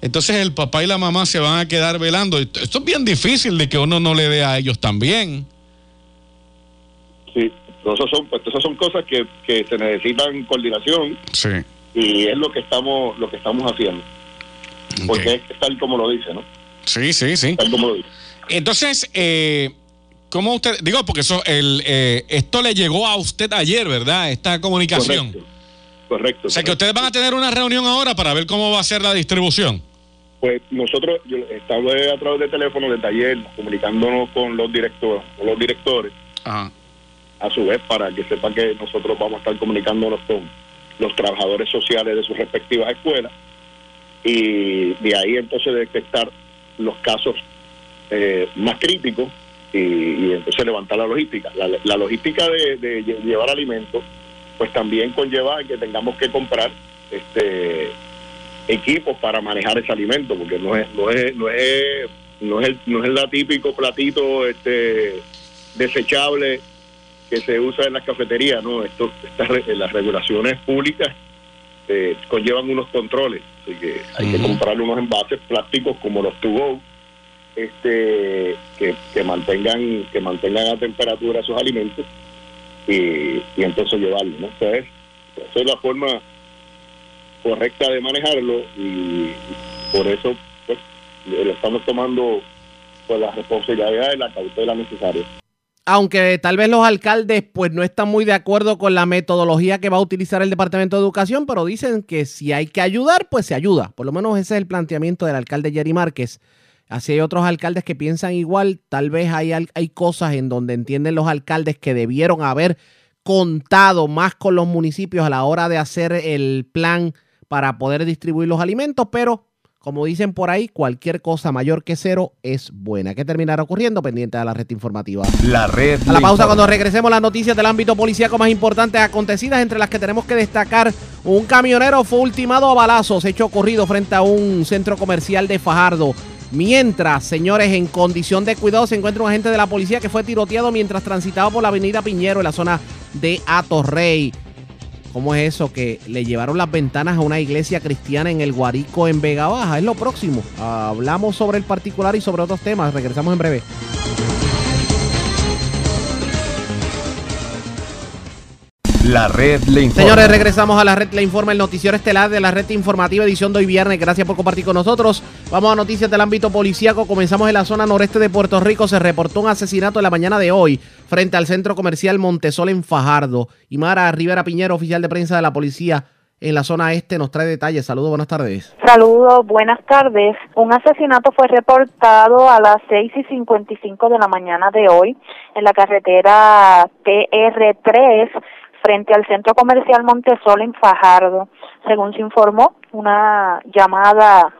entonces el papá y la mamá se van a quedar velando. Esto es bien difícil de que uno no le dé a ellos también. Sí, esas son, pues, esas son cosas que, que se necesitan coordinación Sí. y es lo que estamos lo que estamos haciendo. Porque es tal como lo dice, ¿no? Sí, sí, sí. Tal como lo dice. Entonces, eh, ¿cómo usted, digo, porque eso, el, eh, esto le llegó a usted ayer, ¿verdad? Esta comunicación. Correcto. Correcto. O sea, que ustedes van a tener una reunión ahora para ver cómo va a ser la distribución. Pues nosotros yo estamos a través de teléfono desde ayer comunicándonos con los directores, con los directores, Ajá. a su vez para que sepan que nosotros vamos a estar comunicándonos con los trabajadores sociales de sus respectivas escuelas y de ahí entonces detectar los casos eh, más críticos y, y entonces levantar la logística. La, la logística de, de lle- llevar alimentos pues también conlleva que tengamos que comprar este equipos para manejar ese alimento porque no es no es no es no es el, no es el típico platito este desechable que se usa en las cafeterías no esto estas las regulaciones públicas eh, conllevan unos controles así que hay que comprar unos envases plásticos como los to go este que, que mantengan que mantengan a temperatura esos alimentos y, y entonces llevarlo ¿no? Esa es, esa es la forma correcta de manejarlo y por eso pues, estamos tomando pues la responsabilidad y la cautela necesaria. aunque tal vez los alcaldes pues no están muy de acuerdo con la metodología que va a utilizar el Departamento de Educación, pero dicen que si hay que ayudar, pues se ayuda. Por lo menos ese es el planteamiento del alcalde Jerry Márquez. Así hay otros alcaldes que piensan igual, tal vez hay, hay cosas en donde entienden los alcaldes que debieron haber contado más con los municipios a la hora de hacer el plan para poder distribuir los alimentos, pero como dicen por ahí, cualquier cosa mayor que cero es buena. ¿Qué terminará ocurriendo? Pendiente de la red informativa. La red A la pausa cuando regresemos las noticias del ámbito policíaco más importantes acontecidas, entre las que tenemos que destacar, un camionero fue ultimado a balazos, hecho ocurrido frente a un centro comercial de Fajardo. Mientras, señores, en condición de cuidado se encuentra un agente de la policía que fue tiroteado mientras transitaba por la avenida Piñero en la zona de Atorrey. ¿Cómo es eso? Que le llevaron las ventanas a una iglesia cristiana en el Guarico en Vega Baja. Es lo próximo. Hablamos sobre el particular y sobre otros temas. Regresamos en breve. La red le informa. Señores, regresamos a la red, le informa el noticiero estelar de la red informativa edición de hoy viernes. Gracias por compartir con nosotros. Vamos a noticias del ámbito policíaco. Comenzamos en la zona noreste de Puerto Rico. Se reportó un asesinato en la mañana de hoy frente al centro comercial Montesol en Fajardo. Y Mara Rivera Piñero, oficial de prensa de la policía en la zona este, nos trae detalles. Saludos, buenas tardes. Saludos, buenas tardes. Un asesinato fue reportado a las 6 y 55 de la mañana de hoy en la carretera TR3 frente al centro comercial Montesol en Fajardo. Según se informó, una llamada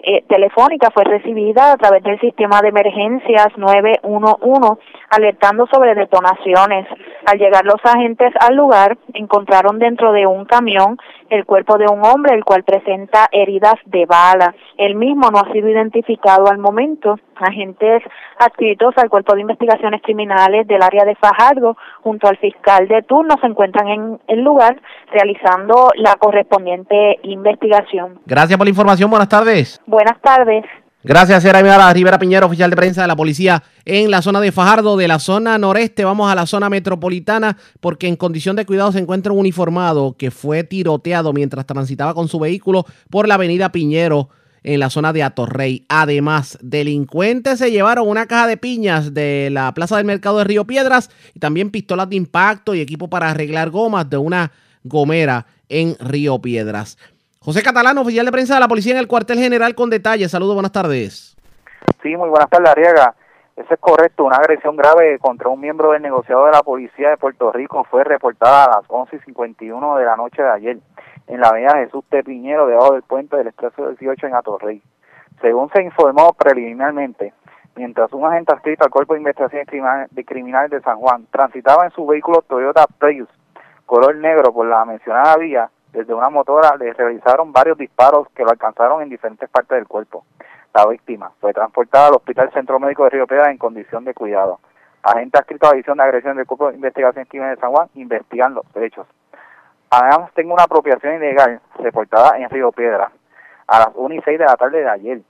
eh, telefónica fue recibida a través del sistema de emergencias 911 alertando sobre detonaciones. Al llegar los agentes al lugar, encontraron dentro de un camión el cuerpo de un hombre el cual presenta heridas de bala. El mismo no ha sido identificado al momento. Agentes adscritos al Cuerpo de Investigaciones Criminales del área de Fajardo junto al fiscal de turno se encuentran en el lugar realizando la correspondiente investigación. Gracias por la información. Buenas tardes. Buenas tardes. Gracias, era Mara Rivera Piñero, oficial de prensa de la policía en la zona de Fajardo. De la zona noreste vamos a la zona metropolitana porque en condición de cuidado se encuentra un uniformado que fue tiroteado mientras transitaba con su vehículo por la avenida Piñero en la zona de Atorrey. Además, delincuentes se llevaron una caja de piñas de la plaza del mercado de Río Piedras y también pistolas de impacto y equipo para arreglar gomas de una gomera en Río Piedras. José Catalán, oficial de prensa de la policía en el cuartel general con detalles. Saludos, buenas tardes. Sí, muy buenas tardes, Arriaga. Eso es correcto. Una agresión grave contra un miembro del negociado de la policía de Puerto Rico fue reportada a las 11.51 de la noche de ayer en la avenida Jesús Piñero, debajo del puente del Expreso 18 en Atorrey. Según se informó preliminarmente, mientras un agente adscrito al Cuerpo de Investigación de Criminales de San Juan transitaba en su vehículo Toyota Prius color negro por la mencionada vía, desde una motora le realizaron varios disparos que lo alcanzaron en diferentes partes del cuerpo. La víctima fue transportada al Hospital Centro Médico de Río Piedra en condición de cuidado. Agente adscrito a la división de agresión del Cuerpo de Investigación Criminal de San Juan investigan los hechos. Además, tengo una apropiación ilegal reportada en Río Piedra a las 1 y 6 de la tarde de ayer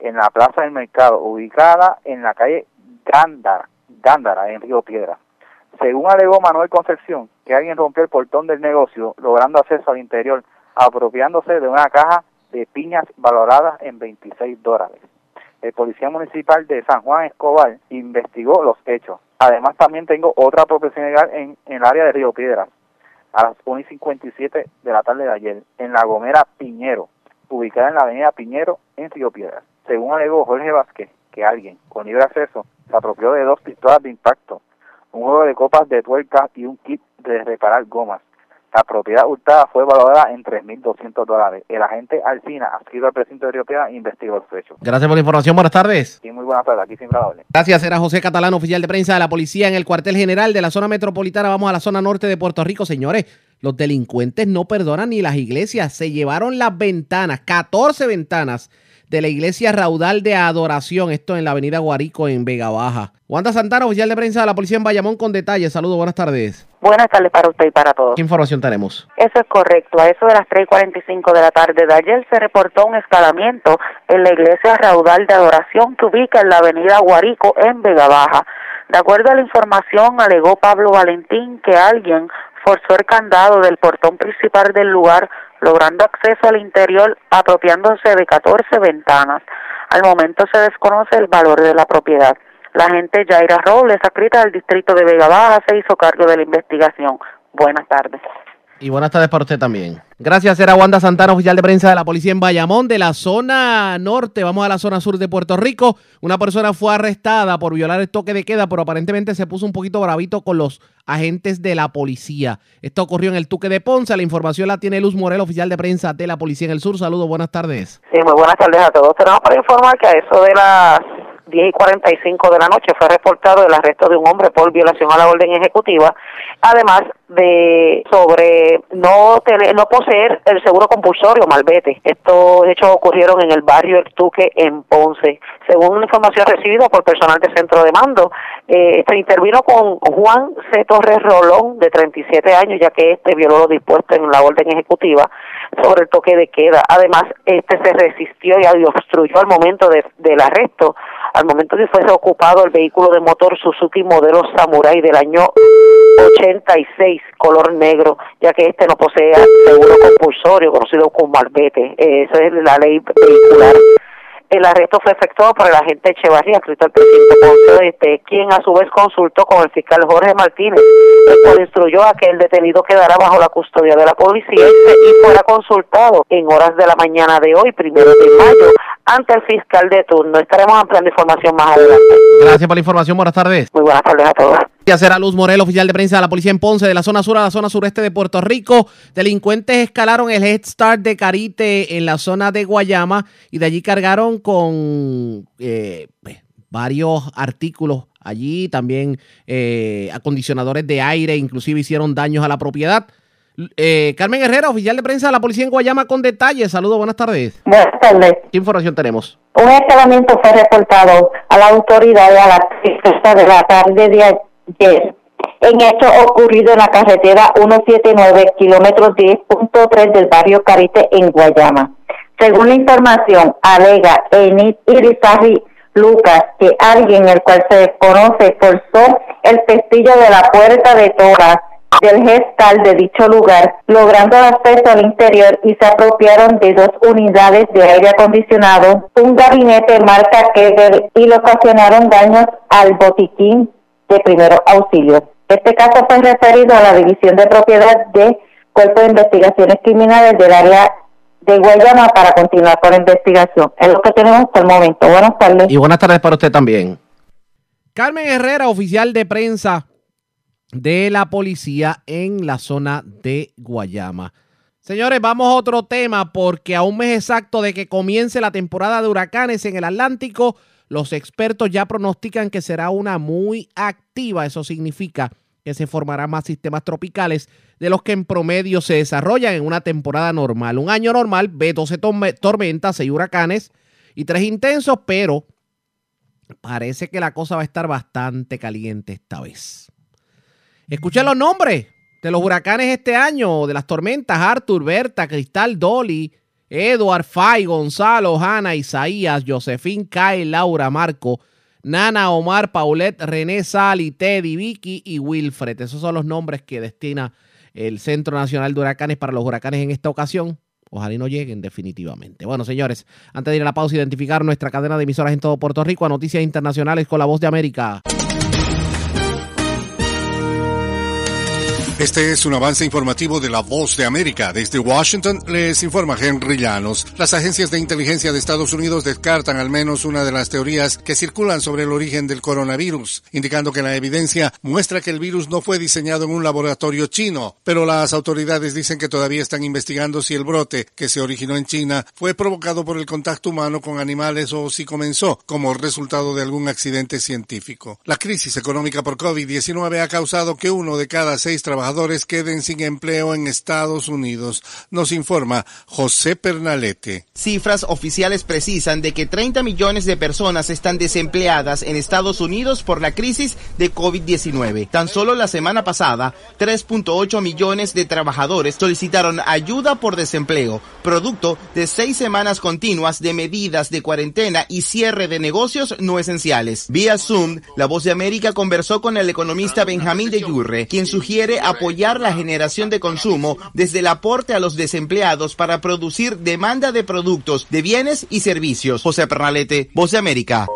en la Plaza del Mercado, ubicada en la calle Gándara, Gándara en Río Piedra. Según alegó Manuel Concepción, que alguien rompió el portón del negocio, logrando acceso al interior, apropiándose de una caja de piñas valoradas en 26 dólares. El policía municipal de San Juan Escobar investigó los hechos. Además, también tengo otra apropiación ilegal en, en el área de Río Piedras, a las 1 y 57 de la tarde de ayer, en la Gomera Piñero, ubicada en la avenida Piñero, en Río Piedras. Según alegó Jorge Vázquez, que alguien con libre acceso se apropió de dos pistolas de impacto, un juego de copas de tuerca y un kit de reparar gomas. La propiedad hurtada fue valorada en 3.200 dólares. El agente Alcina, adscrito al precinto de Río Piedra, investigó el hecho. Gracias por la información. Buenas tardes. Sí, muy buenas tardes. Aquí siempre la Gracias. Era José Catalán, oficial de prensa de la policía en el cuartel general de la zona metropolitana. Vamos a la zona norte de Puerto Rico, señores. Los delincuentes no perdonan ni las iglesias. Se llevaron las ventanas, 14 ventanas de la iglesia Raudal de Adoración, esto en la avenida Guarico en Vega Baja. Wanda Santana, oficial de prensa de la policía en Bayamón, con detalles. Saludos, buenas tardes. Buenas tardes para usted y para todos. ¿Qué información tenemos? Eso es correcto. A eso de las 3.45 de la tarde de ayer se reportó un escalamiento en la iglesia Raudal de Adoración que ubica en la avenida Guarico en Vega Baja. De acuerdo a la información, alegó Pablo Valentín que alguien forzó el candado del portón principal del lugar logrando acceso al interior apropiándose de 14 ventanas. Al momento se desconoce el valor de la propiedad. La agente Yaira Robles, adscrita del distrito de Vega Baja, se hizo cargo de la investigación. Buenas tardes. Y buenas tardes para usted también. Gracias, era Wanda Santana, oficial de prensa de la policía en Bayamón, de la zona norte. Vamos a la zona sur de Puerto Rico. Una persona fue arrestada por violar el toque de queda, pero aparentemente se puso un poquito bravito con los agentes de la policía. Esto ocurrió en el Tuque de Ponce. La información la tiene Luz Morel, oficial de prensa de la policía en el sur. Saludos, buenas tardes. Sí, muy buenas tardes a todos. Tenemos para informar que a eso de las 10 y 45 de la noche fue reportado el arresto de un hombre por violación a la orden ejecutiva, además de sobre no tener, no poseer el seguro compulsorio malvete. Estos hechos ocurrieron en el barrio El Tuque en Ponce. Según información recibida por personal de centro de mando, eh, se intervino con Juan C. Torres Rolón, de 37 años, ya que este violó lo dispuesto en la orden ejecutiva sobre el toque de queda. Además, este se resistió y obstruyó al momento del arresto al momento que fuese ocupado el vehículo de motor Suzuki modelo Samurai del año 86, color negro, ya que este no posee seguro compulsorio conocido como malvete. Esa es la ley vehicular. El arresto fue efectuado por el agente Echevarría, escrito al presidente Ponce este, quien a su vez consultó con el fiscal Jorge Martínez, el cual instruyó a que el detenido quedara bajo la custodia de la policía y fuera consultado en horas de la mañana de hoy, primero de mayo, ante el fiscal de turno. Estaremos ampliando información más adelante. Gracias por la información. Buenas tardes. Muy buenas tardes a todos. A Luz Morel, oficial de prensa de la policía en Ponce, de la zona sur a la zona sureste de Puerto Rico. Delincuentes escalaron el Head Start de Carite en la zona de Guayama y de allí cargaron con eh, varios artículos allí, también eh, acondicionadores de aire, inclusive hicieron daños a la propiedad. Eh, Carmen Herrera, oficial de prensa de la policía en Guayama, con detalles. Saludos, buenas tardes. Buenas tardes. ¿Qué información tenemos? Un escalamiento fue reportado a la autoridad a las de la tarde de ayer. En esto ocurrido en la carretera 179, kilómetros 10.3 del barrio Carite en Guayama. Según la información, alega Enid Irizarry Lucas que alguien, el cual se desconoce, forzó el pestillo de la puerta de todas del gestal de dicho lugar, logrando acceso al interior y se apropiaron de dos unidades de aire acondicionado, un gabinete marca Kegel y le ocasionaron daños al botiquín de primeros auxilios. Este caso fue referido a la División de Propiedad de Cuerpo de Investigaciones Criminales del área de Guayama para continuar con la investigación. Es lo que tenemos hasta el momento. Buenas tardes. Y buenas tardes para usted también. Carmen Herrera, oficial de prensa de la policía en la zona de Guayama. Señores, vamos a otro tema porque a un mes exacto de que comience la temporada de huracanes en el Atlántico, los expertos ya pronostican que será una muy activa. Eso significa que se formarán más sistemas tropicales de los que en promedio se desarrollan en una temporada normal. Un año normal ve 12 tormentas, 6 huracanes y 3 intensos, pero parece que la cosa va a estar bastante caliente esta vez. Escuchen los nombres de los huracanes este año, de las tormentas, Arthur, Berta, Cristal, Dolly, Edward, Fay, Gonzalo, Hanna, Isaías, Josefín, Kyle, Laura, Marco, Nana, Omar, Paulette, René, Sally, Teddy, Vicky y Wilfred. Esos son los nombres que destina el Centro Nacional de Huracanes para los huracanes en esta ocasión. Ojalá y no lleguen definitivamente. Bueno, señores, antes de ir a la pausa, identificar nuestra cadena de emisoras en todo Puerto Rico a Noticias Internacionales con la voz de América. Este es un avance informativo de la Voz de América. Desde Washington les informa Henry Llanos. Las agencias de inteligencia de Estados Unidos descartan al menos una de las teorías que circulan sobre el origen del coronavirus, indicando que la evidencia muestra que el virus no fue diseñado en un laboratorio chino. Pero las autoridades dicen que todavía están investigando si el brote que se originó en China fue provocado por el contacto humano con animales o si comenzó como resultado de algún accidente científico. La crisis económica por COVID-19 ha causado que uno de cada seis trabajadores queden sin empleo en Estados Unidos, nos informa José Pernalete. Cifras oficiales precisan de que 30 millones de personas están desempleadas en Estados Unidos por la crisis de COVID-19. Tan solo la semana pasada, 3.8 millones de trabajadores solicitaron ayuda por desempleo, producto de seis semanas continuas de medidas de cuarentena y cierre de negocios no esenciales. Vía Zoom, La Voz de América conversó con el economista Benjamín de Yurre, quien sugiere a apoyar la generación de consumo desde el aporte a los desempleados para producir demanda de productos, de bienes y servicios. José Pernalete, Voz de América.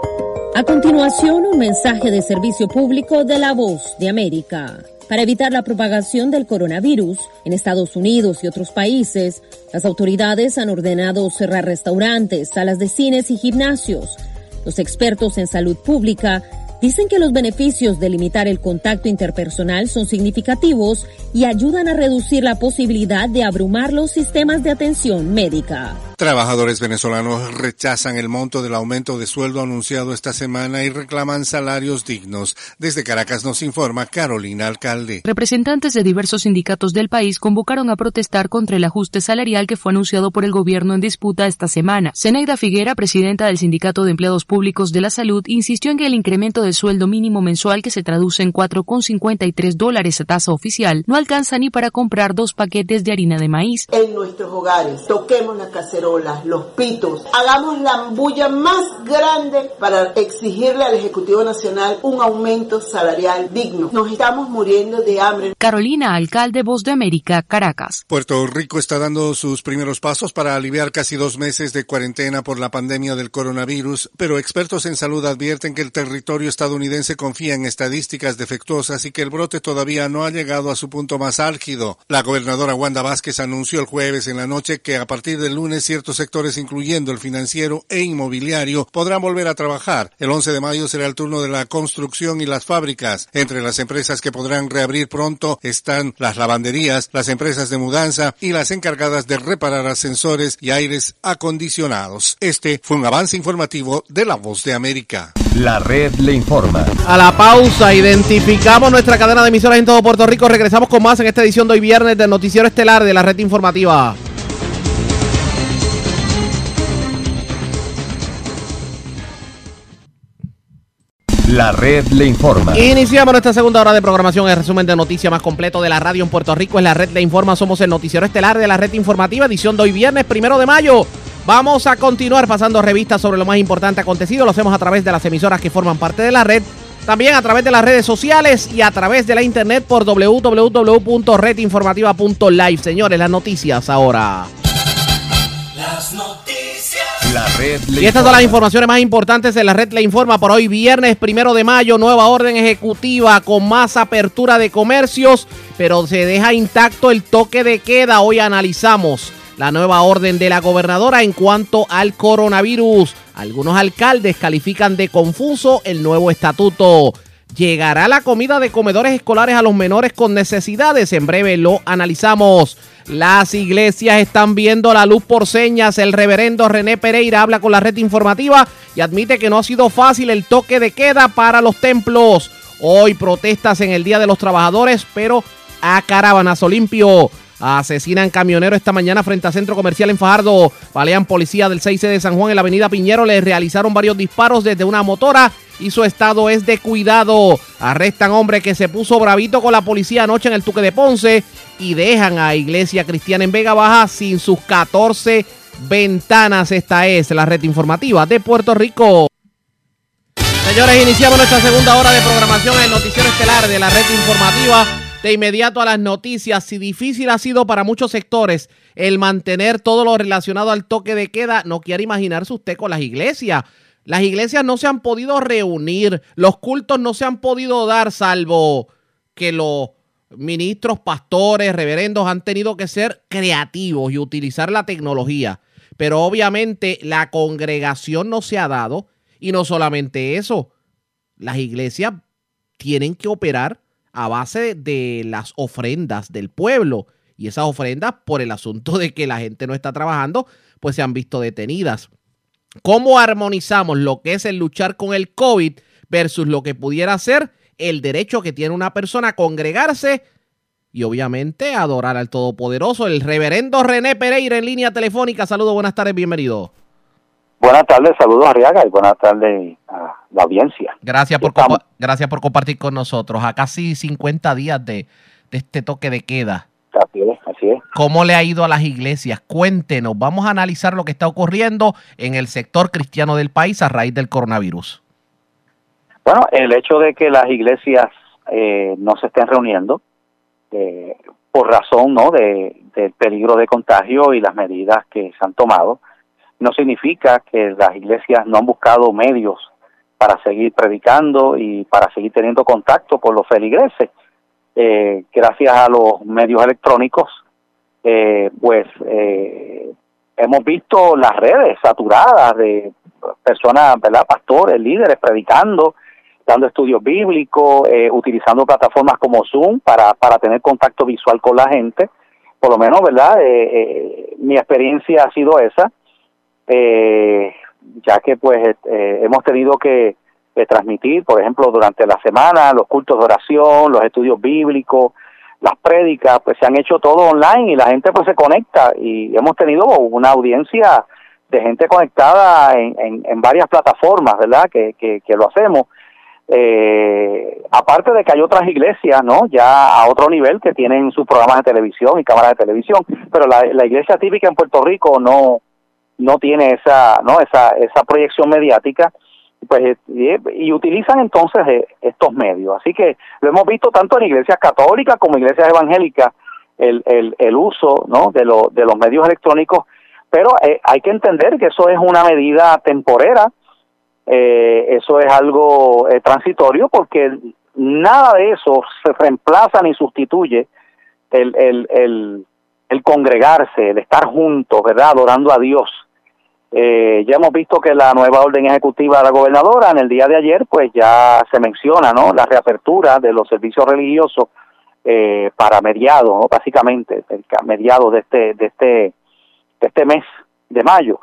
A continuación, un mensaje de servicio público de la Voz de América. Para evitar la propagación del coronavirus en Estados Unidos y otros países, las autoridades han ordenado cerrar restaurantes, salas de cines y gimnasios. Los expertos en salud pública Dicen que los beneficios de limitar el contacto interpersonal son significativos y ayudan a reducir la posibilidad de abrumar los sistemas de atención médica. Trabajadores venezolanos rechazan el monto del aumento de sueldo anunciado esta semana y reclaman salarios dignos. Desde Caracas nos informa Carolina Alcalde. Representantes de diversos sindicatos del país convocaron a protestar contra el ajuste salarial que fue anunciado por el gobierno en disputa esta semana. Zenaida Figuera, presidenta del Sindicato de Empleados Públicos de la Salud, insistió en que el incremento del sueldo mínimo mensual que se traduce en 4,53 dólares a tasa oficial no alcanza ni para comprar dos paquetes de harina de maíz. En nuestros hogares, toquemos la cacerola los pitos. Hagamos la bulla más grande para exigirle al Ejecutivo Nacional un aumento salarial digno. Nos estamos muriendo de hambre. Carolina, alcalde Voz de América, Caracas. Puerto Rico está dando sus primeros pasos para aliviar casi dos meses de cuarentena por la pandemia del coronavirus, pero expertos en salud advierten que el territorio estadounidense confía en estadísticas defectuosas y que el brote todavía no ha llegado a su punto más álgido. La gobernadora Wanda Vázquez anunció el jueves en la noche que a partir del lunes ciertos sectores, incluyendo el financiero e inmobiliario, podrán volver a trabajar. El 11 de mayo será el turno de la construcción y las fábricas. Entre las empresas que podrán reabrir pronto están las lavanderías, las empresas de mudanza y las encargadas de reparar ascensores y aires acondicionados. Este fue un avance informativo de La Voz de América. La red le informa. A la pausa, identificamos nuestra cadena de emisoras en todo Puerto Rico. Regresamos con más en esta edición de hoy viernes del Noticiero Estelar de la red informativa. La red le informa. Iniciamos nuestra segunda hora de programación. El resumen de noticias más completo de la radio en Puerto Rico es la red le informa. Somos el noticiero estelar de la red informativa, edición de hoy viernes, primero de mayo. Vamos a continuar pasando revistas sobre lo más importante acontecido. Lo hacemos a través de las emisoras que forman parte de la red. También a través de las redes sociales y a través de la internet por www.redinformativa.live. Señores, las noticias ahora. Las noticias. La red le Y estas son las informaciones más importantes de la red Le Informa por hoy, viernes primero de mayo. Nueva orden ejecutiva con más apertura de comercios, pero se deja intacto el toque de queda. Hoy analizamos la nueva orden de la gobernadora en cuanto al coronavirus. Algunos alcaldes califican de confuso el nuevo estatuto. ¿Llegará la comida de comedores escolares a los menores con necesidades? En breve lo analizamos. Las iglesias están viendo la luz por señas. El reverendo René Pereira habla con la red informativa y admite que no ha sido fácil el toque de queda para los templos. Hoy protestas en el Día de los Trabajadores, pero a caravanazo limpio. Asesinan camionero esta mañana frente a centro comercial en Fajardo. Balean policía del 6C de San Juan en la avenida Piñero. Le realizaron varios disparos desde una motora y su estado es de cuidado. Arrestan hombre que se puso bravito con la policía anoche en el Tuque de Ponce y dejan a Iglesia Cristiana en Vega Baja sin sus 14 ventanas. Esta es la red informativa de Puerto Rico. Señores, iniciamos nuestra segunda hora de programación en Noticiero Estelar de la red informativa. De inmediato a las noticias, si difícil ha sido para muchos sectores el mantener todo lo relacionado al toque de queda, no quiere imaginarse usted con las iglesias. Las iglesias no se han podido reunir, los cultos no se han podido dar, salvo que los ministros, pastores, reverendos han tenido que ser creativos y utilizar la tecnología. Pero obviamente la congregación no se ha dado y no solamente eso, las iglesias tienen que operar a base de las ofrendas del pueblo. Y esas ofrendas, por el asunto de que la gente no está trabajando, pues se han visto detenidas. ¿Cómo armonizamos lo que es el luchar con el COVID versus lo que pudiera ser el derecho que tiene una persona a congregarse y obviamente adorar al Todopoderoso? El reverendo René Pereira en línea telefónica. Saludos, buenas tardes, bienvenido. Buenas tardes, saludos Arriaga y buenas tardes a la audiencia. Gracias por, compa- gracias por compartir con nosotros. A casi 50 días de, de este toque de queda. Así es, así es. ¿Cómo le ha ido a las iglesias? Cuéntenos. Vamos a analizar lo que está ocurriendo en el sector cristiano del país a raíz del coronavirus. Bueno, el hecho de que las iglesias eh, no se estén reuniendo eh, por razón no de, del peligro de contagio y las medidas que se han tomado, no significa que las iglesias no han buscado medios para seguir predicando y para seguir teniendo contacto con los feligreses. Eh, gracias a los medios electrónicos, eh, pues eh, hemos visto las redes saturadas de personas, ¿verdad? Pastores, líderes predicando, dando estudios bíblicos, eh, utilizando plataformas como Zoom para, para tener contacto visual con la gente. Por lo menos, ¿verdad? Mi experiencia ha sido esa, ya que pues eh, hemos tenido que eh, transmitir, por ejemplo, durante la semana, los cultos de oración, los estudios bíblicos, las prédicas, pues se han hecho todo online y la gente pues se conecta y hemos tenido una audiencia de gente conectada en, en, varias plataformas, ¿verdad? Que, que, que lo hacemos. Eh, aparte de que hay otras iglesias, ¿no? Ya a otro nivel que tienen sus programas de televisión y cámaras de televisión, pero la, la iglesia típica en Puerto Rico no no tiene esa, ¿no? Esa esa proyección mediática pues y, y utilizan entonces eh, estos medios. Así que lo hemos visto tanto en iglesias católicas como iglesias evangélicas el, el, el uso, ¿no? de, lo, de los medios electrónicos, pero eh, hay que entender que eso es una medida temporera, eh, eso es algo eh, transitorio porque nada de eso se reemplaza ni sustituye el, el, el, el congregarse, el estar juntos, ¿verdad? Adorando a Dios. Eh, ya hemos visto que la nueva orden ejecutiva de la gobernadora en el día de ayer, pues ya se menciona, ¿no? La reapertura de los servicios religiosos eh, para mediados, ¿no? básicamente, mediados de este, de este, de este mes de mayo.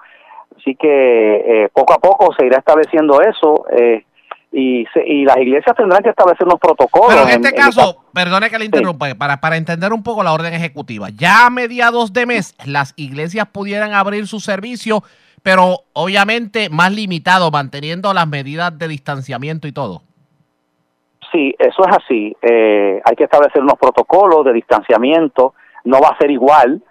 Así que eh, poco a poco se irá estableciendo eso eh, y, se, y las iglesias tendrán que establecer unos protocolos. Pero en este caso, perdone que le interrumpa, para, para entender un poco la orden ejecutiva, ya a mediados de mes las iglesias pudieran abrir su servicio, pero obviamente más limitado, manteniendo las medidas de distanciamiento y todo. Sí, eso es así. Eh, hay que establecer unos protocolos de distanciamiento. No va a ser igual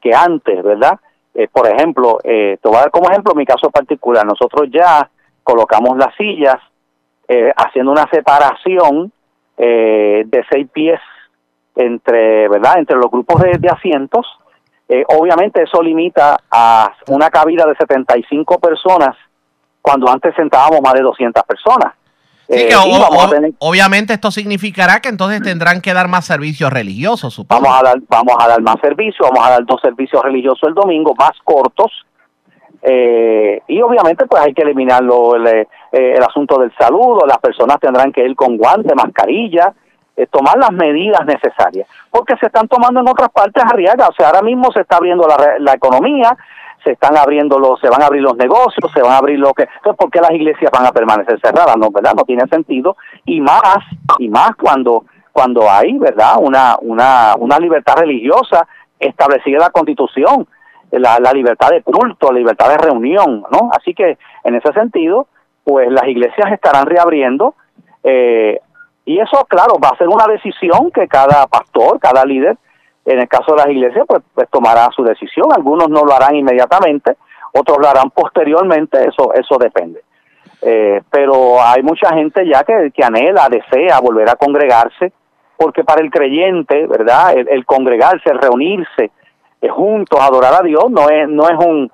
que antes, ¿verdad? Eh, por ejemplo, eh, te voy a dar como ejemplo mi caso particular. Nosotros ya colocamos las sillas haciendo una separación de seis pies entre, ¿verdad? Entre los grupos de asientos. Eh, obviamente eso limita a una cabida de 75 personas cuando antes sentábamos más de 200 personas. Sí, Eh, que y o- vamos a o- tener- obviamente esto significará que entonces tendrán que dar más servicios religiosos, supongo. Vamos a dar, vamos a dar más servicios, vamos a dar dos servicios religiosos el domingo, más cortos. eh, y obviamente pues hay que eliminarlo el, eh, el asunto del saludo, las personas tendrán que ir con guante, mascarilla, eh, tomar las medidas necesarias, porque se están tomando en otras partes arriaga, o sea, ahora mismo se está abriendo la, la economía, se están abriendo los, se van a abrir los negocios, se van a abrir lo que, entonces ¿por qué las iglesias van a permanecer cerradas? No, ¿verdad? No tiene sentido, y más, y más cuando, cuando hay, ¿verdad? Una, una, una libertad religiosa establecida en la Constitución, la, la libertad de culto, la libertad de reunión, ¿no? Así que en ese sentido, pues las iglesias estarán reabriendo, eh, y eso, claro, va a ser una decisión que cada pastor, cada líder, en el caso de las iglesias, pues, pues tomará su decisión. Algunos no lo harán inmediatamente, otros lo harán posteriormente, eso, eso depende. Eh, pero hay mucha gente ya que, que anhela, desea volver a congregarse, porque para el creyente, ¿verdad? El, el congregarse, el reunirse eh, juntos, adorar a Dios, no es, no es un,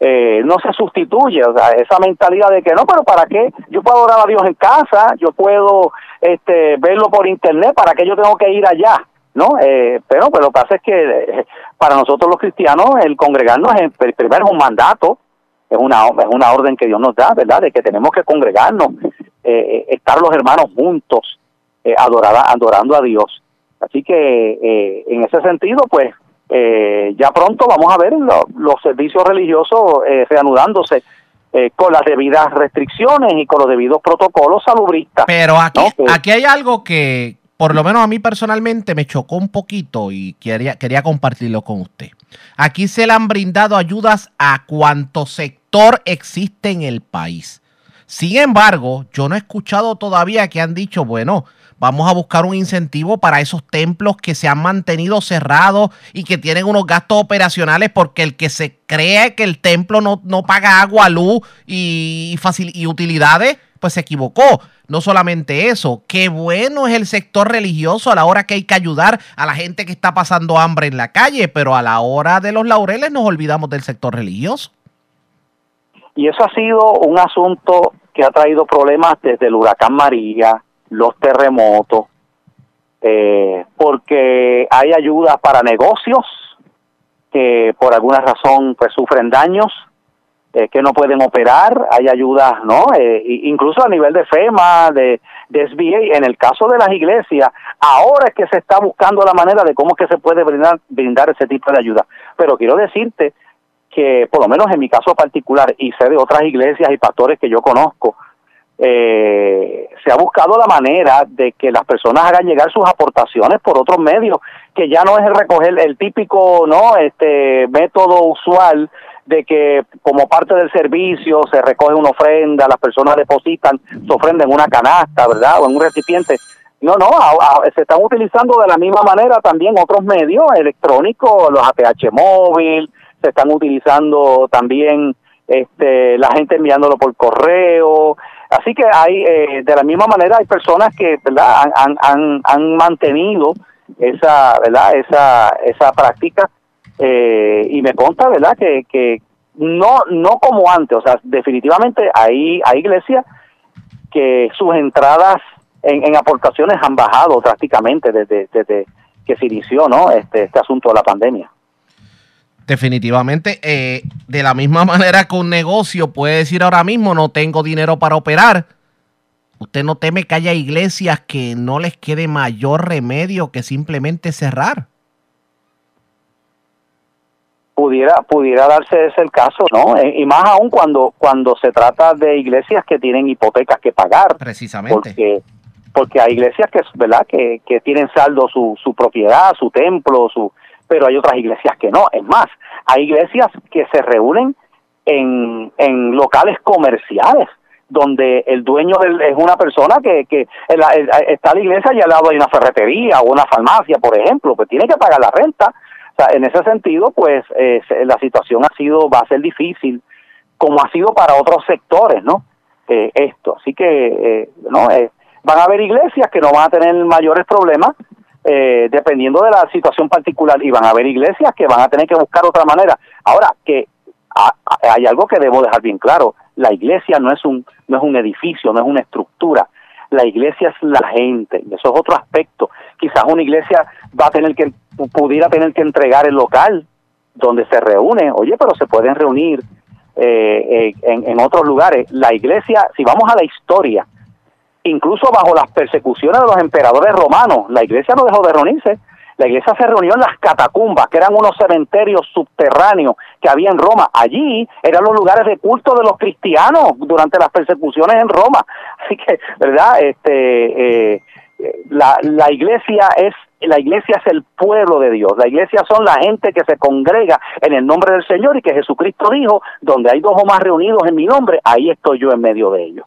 eh, no se sustituye, o sea, esa mentalidad de que no, pero ¿para qué? Yo puedo adorar a Dios en casa, yo puedo este, verlo por internet, ¿para qué yo tengo que ir allá? ¿No? Eh, pero, pero lo que pasa es que eh, para nosotros los cristianos el congregarnos es, primero es un mandato, es una, es una orden que Dios nos da, ¿verdad? De que tenemos que congregarnos, eh, estar los hermanos juntos, eh, adorar, adorando a Dios. Así que eh, en ese sentido, pues eh, ya pronto vamos a ver lo- los servicios religiosos eh, reanudándose eh, con las debidas restricciones y con los debidos protocolos salubristas. Pero aquí, aquí hay algo que, por lo menos a mí personalmente, me chocó un poquito y quería, quería compartirlo con usted. Aquí se le han brindado ayudas a cuanto sector existe en el país. Sin embargo, yo no he escuchado todavía que han dicho, bueno, vamos a buscar un incentivo para esos templos que se han mantenido cerrados y que tienen unos gastos operacionales porque el que se cree que el templo no, no paga agua, luz y, facil- y utilidades, pues se equivocó. No solamente eso, qué bueno es el sector religioso a la hora que hay que ayudar a la gente que está pasando hambre en la calle, pero a la hora de los laureles nos olvidamos del sector religioso. Y eso ha sido un asunto que ha traído problemas desde el huracán María, los terremotos, eh, porque hay ayudas para negocios que por alguna razón pues sufren daños, eh, que no pueden operar, hay ayudas, ¿no? Eh, incluso a nivel de FEMA, de, de SBA, en el caso de las iglesias, ahora es que se está buscando la manera de cómo es que se puede brindar, brindar ese tipo de ayuda. Pero quiero decirte que, por lo menos en mi caso particular, y sé de otras iglesias y pastores que yo conozco, eh, se ha buscado la manera de que las personas hagan llegar sus aportaciones por otros medios, que ya no es el recoger el típico no este método usual de que como parte del servicio se recoge una ofrenda, las personas depositan su ofrenda en una canasta, ¿verdad? O en un recipiente. No, no, se están utilizando de la misma manera también otros medios electrónicos, los ATH móvil, se están utilizando también este, la gente enviándolo por correo. Así que hay, eh, de la misma manera, hay personas que, ¿verdad?, han, han, han, mantenido esa, ¿verdad?, esa, esa práctica eh, y me consta, ¿verdad?, que, que no, no como antes, o sea, definitivamente hay, hay iglesias que sus entradas en, en aportaciones han bajado drásticamente desde, desde que se inició, ¿no?, este, este asunto de la pandemia. Definitivamente, eh, de la misma manera que un negocio puede decir ahora mismo no tengo dinero para operar, usted no teme que haya iglesias que no les quede mayor remedio que simplemente cerrar. pudiera pudiera darse ese el caso, ¿no? Eh, y más aún cuando cuando se trata de iglesias que tienen hipotecas que pagar, Precisamente. porque porque hay iglesias que verdad que, que tienen saldo su, su propiedad, su templo, su pero hay otras iglesias que no. Es más, hay iglesias que se reúnen en, en locales comerciales donde el dueño es una persona que, que el- el- está la iglesia y al lado hay una ferretería o una farmacia, por ejemplo, pues tiene que pagar la renta. O sea, en ese sentido, pues eh, la situación ha sido, va a ser difícil, como ha sido para otros sectores, ¿no? Eh, esto. Así que, eh, ¿no? Eh, van a haber iglesias que no van a tener mayores problemas, eh, dependiendo de la situación particular, y van a haber iglesias que van a tener que buscar otra manera. Ahora, que a- hay algo que debo dejar bien claro, la iglesia no es un, no es un edificio, no es una estructura, la iglesia es la gente, y eso es otro aspecto. Quizás una iglesia va a tener que, pudiera tener que entregar el local donde se reúne, oye, pero se pueden reunir eh, eh, en, en otros lugares. La iglesia, si vamos a la historia, incluso bajo las persecuciones de los emperadores romanos, la iglesia no dejó de reunirse. La iglesia se reunió en las catacumbas, que eran unos cementerios subterráneos que había en Roma. Allí eran los lugares de culto de los cristianos durante las persecuciones en Roma. Así que, ¿verdad? Este, eh, la, la iglesia es la iglesia es el pueblo de Dios. La iglesia son la gente que se congrega en el nombre del Señor y que Jesucristo dijo, donde hay dos o más reunidos en mi nombre, ahí estoy yo en medio de ellos.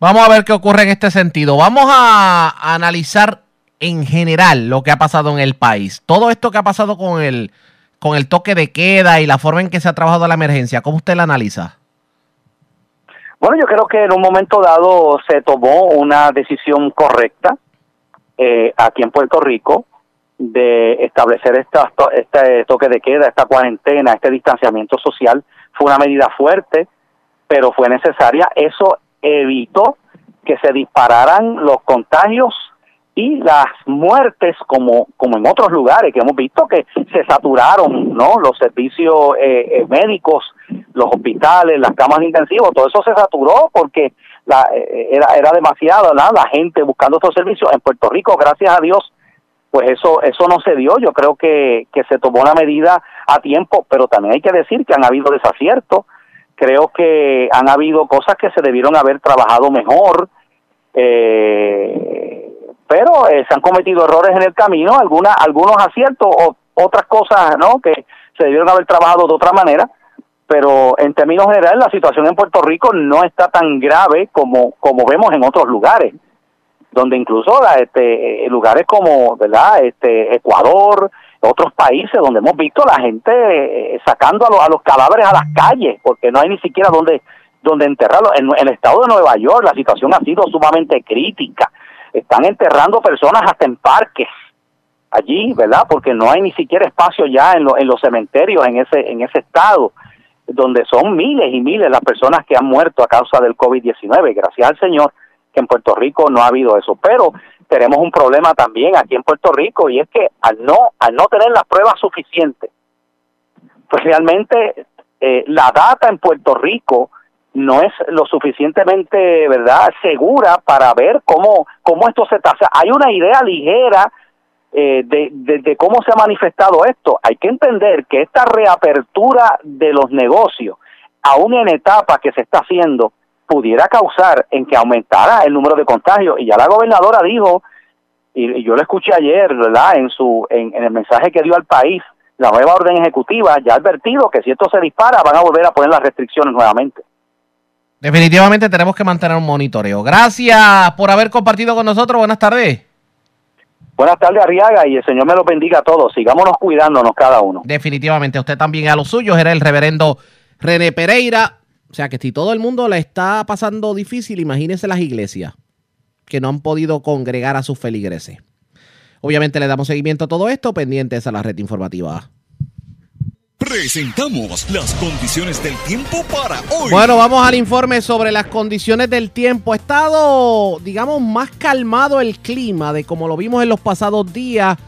Vamos a ver qué ocurre en este sentido. Vamos a analizar en general lo que ha pasado en el país. Todo esto que ha pasado con el, con el toque de queda y la forma en que se ha trabajado la emergencia, ¿cómo usted la analiza? Bueno, yo creo que en un momento dado se tomó una decisión correcta eh, aquí en Puerto Rico de establecer esta, este toque de queda, esta cuarentena, este distanciamiento social. Fue una medida fuerte, pero fue necesaria. Eso evitó que se dispararan los contagios y las muertes como como en otros lugares que hemos visto que se saturaron no los servicios eh, eh, médicos los hospitales las camas de intensivos todo eso se saturó porque la, eh, era era demasiado la gente buscando estos servicios en Puerto Rico gracias a Dios pues eso eso no se dio. Yo creo que que se tomó la medida a tiempo pero también hay que decir que han habido desaciertos creo que han habido cosas que se debieron haber trabajado mejor eh, pero eh, se han cometido errores en el camino, algunas, algunos aciertos o otras cosas no que se debieron haber trabajado de otra manera, pero en términos generales la situación en Puerto Rico no está tan grave como, como vemos en otros lugares, donde incluso este, eh, lugares como verdad este Ecuador, otros países donde hemos visto la gente eh, sacando a, los- a los cadáveres a las calles, porque no hay ni siquiera donde donde enterrarlos. En, en el estado de Nueva York la situación ha sido sumamente crítica. Están enterrando personas hasta en parques allí, ¿verdad? Porque no hay ni siquiera espacio ya en, lo- en los cementerios en ese en ese estado, donde son miles y miles las personas que han muerto a causa del COVID-19. Gracias al Señor que en Puerto Rico no ha habido eso, pero tenemos un problema también aquí en Puerto Rico y es que al no al no tener las pruebas suficientes, pues realmente eh, la data en Puerto Rico no es lo suficientemente verdad segura para ver cómo cómo esto se sea, hay una idea ligera eh, de, de, de cómo se ha manifestado esto. Hay que entender que esta reapertura de los negocios aún en etapa que se está haciendo pudiera causar en que aumentara el número de contagios y ya la gobernadora dijo y, y yo lo escuché ayer verdad en su en, en el mensaje que dio al país la nueva orden ejecutiva ya ha advertido que si esto se dispara van a volver a poner las restricciones nuevamente Definitivamente tenemos que mantener un monitoreo. Gracias por haber compartido con nosotros. Buenas tardes. Buenas tardes, Arriaga, y el Señor me lo bendiga a todos. Sigámonos cuidándonos cada uno. Definitivamente, usted también a los suyos. Era el reverendo René Pereira. O sea que si todo el mundo la está pasando difícil, imagínense las iglesias que no han podido congregar a sus feligreses. Obviamente le damos seguimiento a todo esto, pendientes a la red informativa. Presentamos las condiciones del tiempo para hoy. Bueno, vamos al informe sobre las condiciones del tiempo. Ha estado, digamos, más calmado el clima de como lo vimos en los pasados días.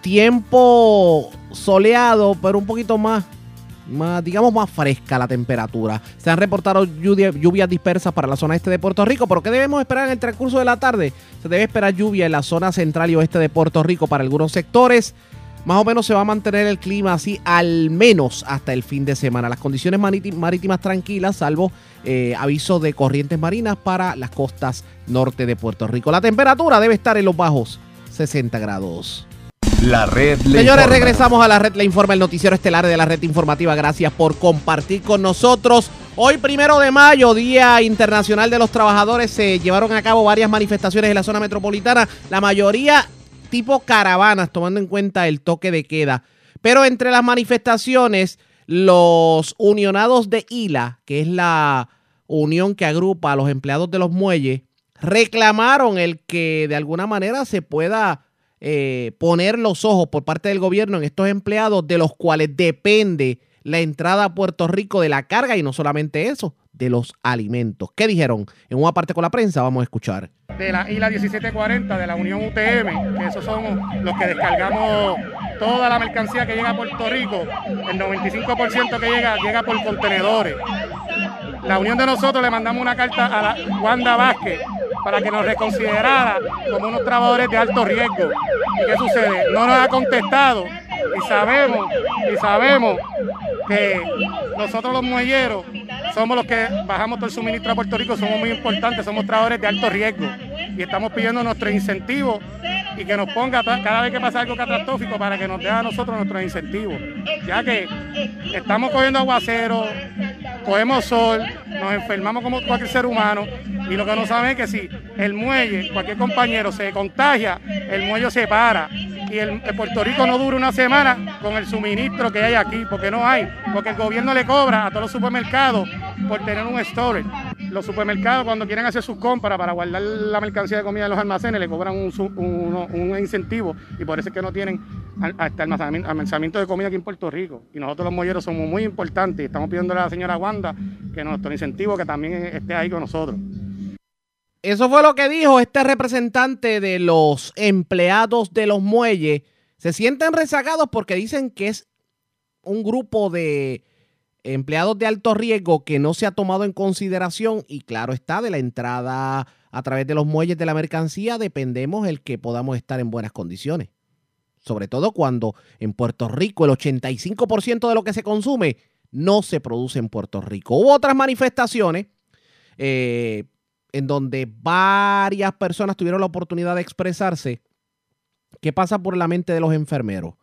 Tiempo soleado, pero un poquito más, más digamos, más fresca la temperatura. Se han reportado lluvia- lluvias dispersas para la zona este de Puerto Rico, pero ¿qué debemos esperar en el transcurso de la tarde? Se debe esperar lluvia en la zona central y oeste de Puerto Rico para algunos sectores. Más o menos se va a mantener el clima así al menos hasta el fin de semana. Las condiciones marítimas tranquilas, salvo eh, aviso de corrientes marinas para las costas norte de Puerto Rico. La temperatura debe estar en los bajos 60 grados. La red le Señores, informa. regresamos a la red Le Informa, el noticiero estelar de la red informativa. Gracias por compartir con nosotros. Hoy, primero de mayo, Día Internacional de los Trabajadores, se llevaron a cabo varias manifestaciones en la zona metropolitana, la mayoría tipo caravanas, tomando en cuenta el toque de queda. Pero entre las manifestaciones, los unionados de ILA, que es la unión que agrupa a los empleados de los muelles, reclamaron el que de alguna manera se pueda eh, poner los ojos por parte del gobierno en estos empleados de los cuales depende la entrada a Puerto Rico de la carga y no solamente eso, de los alimentos. ¿Qué dijeron? En una parte con la prensa vamos a escuchar. De la isla 1740, de la Unión UTM, que esos somos los que descargamos toda la mercancía que llega a Puerto Rico, el 95% que llega llega por contenedores. La unión de nosotros le mandamos una carta a la Wanda Vázquez para que nos reconsiderara como unos trabajadores de alto riesgo. ¿Y qué sucede? No nos ha contestado y sabemos, y sabemos que nosotros los muelleros somos los que bajamos todo el suministro a Puerto Rico, somos muy importantes, somos trabajadores de alto riesgo. Y estamos pidiendo nuestros incentivos y que nos ponga cada vez que pasa algo catastrófico para que nos dé a nosotros nuestros incentivos, ya que estamos cogiendo aguacero, cogemos sol, nos enfermamos como cualquier ser humano y lo que no saben es que si el muelle, cualquier compañero se contagia, el muelle se para y el, Puerto Rico no dura una semana con el suministro que hay aquí, porque no hay, porque el gobierno le cobra a todos los supermercados por tener un storage. Los supermercados cuando quieren hacer sus compras para guardar la mercancía de comida en los almacenes le cobran un, incentivo y por eso es que no tienen hasta almacenamiento de comida aquí en Puerto Rico. Y nosotros los molleros somos muy importantes y estamos pidiendo a la señora Wanda que nuestro incentivo que también esté ahí con nosotros. Eso fue lo que dijo este representante de los empleados de los muelles. Se sienten rezagados porque dicen que es un grupo de empleados de alto riesgo que no se ha tomado en consideración y claro está de la entrada a través de los muelles de la mercancía dependemos el que podamos estar en buenas condiciones. Sobre todo cuando en Puerto Rico el 85% de lo que se consume no se produce en Puerto Rico. Hubo otras manifestaciones. Eh, en donde varias personas tuvieron la oportunidad de expresarse qué pasa por la mente de los enfermeros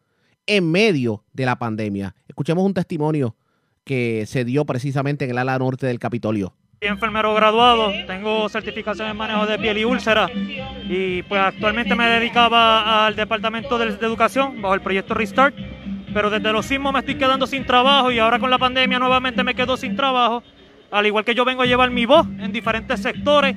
en medio de la pandemia. Escuchemos un testimonio que se dio precisamente en el ala norte del Capitolio. Soy enfermero graduado, tengo certificación en manejo de piel y úlcera y pues actualmente me dedicaba al departamento de, educación bajo el proyecto Restart, pero desde los sismos me estoy quedando sin trabajo y ahora con la pandemia nuevamente me quedo sin trabajo al igual que yo vengo a llevar mi voz en diferentes sectores,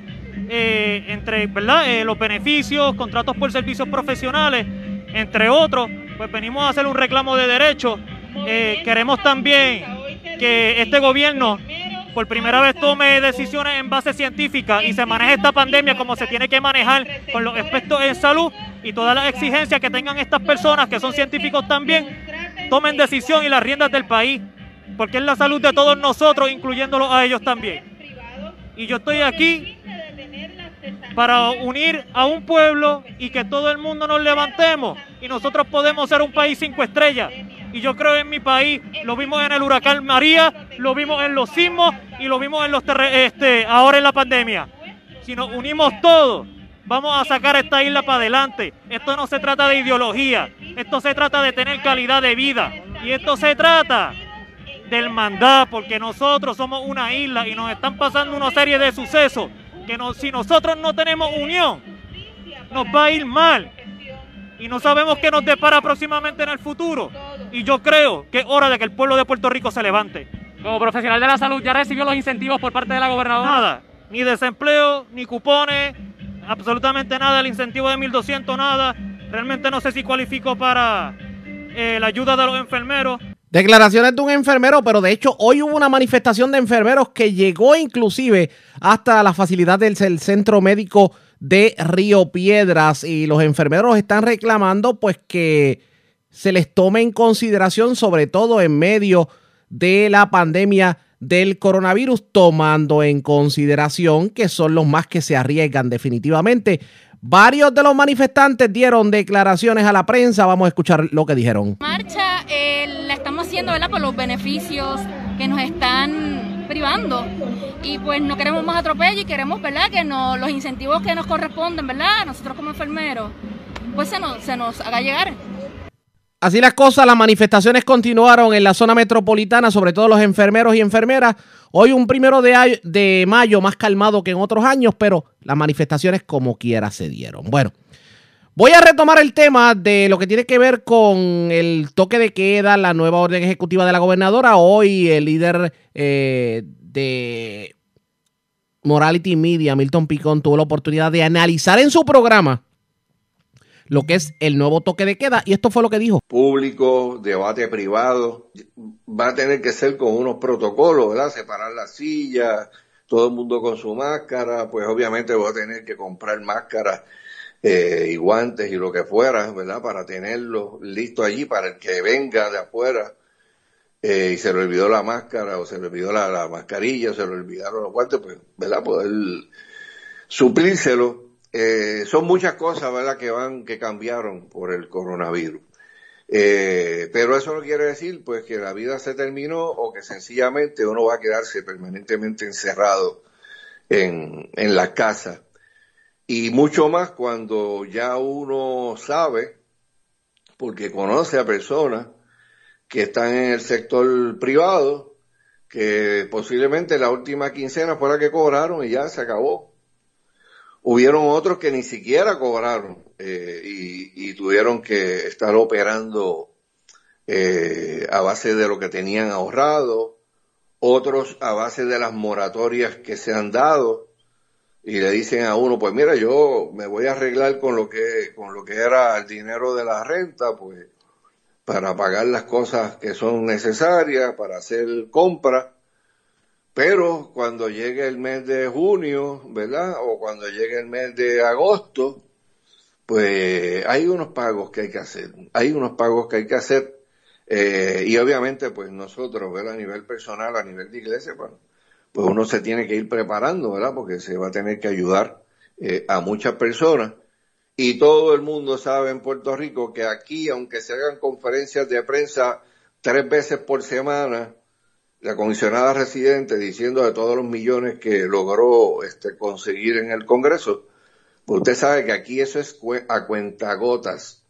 eh, entre ¿verdad? Eh, los beneficios, contratos por servicios profesionales, entre otros, pues venimos a hacer un reclamo de derechos. Eh, queremos también que este gobierno por primera vez tome decisiones en base científica y se maneje esta pandemia como se tiene que manejar con los aspectos en salud y todas las exigencias que tengan estas personas que son científicos también, tomen decisión y las riendas del país porque es la salud de todos nosotros, incluyéndolos a ellos también. Y yo estoy aquí para unir a un pueblo y que todo el mundo nos levantemos y nosotros podemos ser un país cinco estrellas. Y yo creo en mi país, lo vimos en el huracán María, lo vimos en los sismos y lo vimos en los este, ahora en la pandemia. Si nos unimos todos, vamos a sacar esta isla para adelante. Esto no se trata de ideología, esto se trata de tener calidad de vida. Y esto se trata del mandado, porque nosotros somos una isla y nos están pasando una serie de sucesos que si nosotros no tenemos unión, nos va a ir mal. Y no sabemos qué nos depara próximamente en el futuro. Y yo creo que es hora de que el pueblo de Puerto Rico se levante. Como profesional de la salud, ¿ya recibió los incentivos por parte de la gobernadora? Nada, ni desempleo, ni cupones, absolutamente nada, el incentivo de 1.200, nada. Realmente no sé si cualifico para eh, la ayuda de los enfermeros. Declaraciones de un enfermero, pero de hecho hoy hubo una manifestación de enfermeros que llegó inclusive hasta la facilidad del centro médico de Río Piedras y los enfermeros están reclamando pues que se les tome en consideración sobre todo en medio de la pandemia del coronavirus, tomando en consideración que son los más que se arriesgan definitivamente. Varios de los manifestantes dieron declaraciones a la prensa. Vamos a escuchar lo que dijeron. Marcha estamos haciendo ¿verdad? por los beneficios que nos están privando. Y pues no queremos más atropello y queremos ¿verdad? que no, los incentivos que nos corresponden, ¿verdad? nosotros como enfermeros, pues se nos, se nos haga llegar. Así las cosas, las manifestaciones continuaron en la zona metropolitana, sobre todo los enfermeros y enfermeras. Hoy un primero de, de mayo más calmado que en otros años, pero las manifestaciones como quiera se dieron. Bueno, Voy a retomar el tema de lo que tiene que ver con el toque de queda, la nueva orden ejecutiva de la gobernadora. Hoy el líder eh, de Morality Media, Milton Picón, tuvo la oportunidad de analizar en su programa lo que es el nuevo toque de queda y esto fue lo que dijo. Público, debate privado, va a tener que ser con unos protocolos, ¿verdad? Separar las sillas, todo el mundo con su máscara, pues obviamente voy a tener que comprar máscaras eh, y guantes y lo que fuera, ¿verdad? Para tenerlo listo allí para el que venga de afuera eh, y se le olvidó la máscara o se le olvidó la, mascarilla, se le olvidaron los guantes, pues, ¿verdad? Poder suplírselo. Eh, son muchas cosas, ¿verdad? Que van, que cambiaron por el coronavirus. Eh, pero eso no quiere decir, pues, que la vida se terminó o que sencillamente uno va a quedarse permanentemente encerrado en, en la casa. Y mucho más cuando ya uno sabe, porque conoce a personas que están en el sector privado, que posiblemente la última quincena fue la que cobraron y ya se acabó. Hubieron otros que ni siquiera cobraron eh, y, tuvieron que estar operando eh, a base de lo que tenían ahorrado, otros a base de las moratorias que se han dado y le dicen a uno, pues mira, yo me voy a arreglar con lo que con lo que era el dinero de la renta, pues para pagar las cosas que son necesarias, para hacer compras. Pero cuando llegue el mes de junio, ¿verdad? O cuando llegue el mes de agosto, pues hay unos pagos que hay que hacer. Hay unos pagos que hay que hacer. Eh, y obviamente, pues nosotros, ¿verdad? A nivel personal, a nivel de iglesia, pues, pues uno se tiene que ir preparando, ¿verdad? Porque se va a tener que ayudar eh, a muchas personas. Y todo el mundo sabe en Puerto Rico que aquí, aunque se hagan conferencias de prensa tres veces por semana, la comisionada residente diciendo de todos los millones que logró este, conseguir en el Congreso, pues usted sabe que aquí eso es a cuentagotas,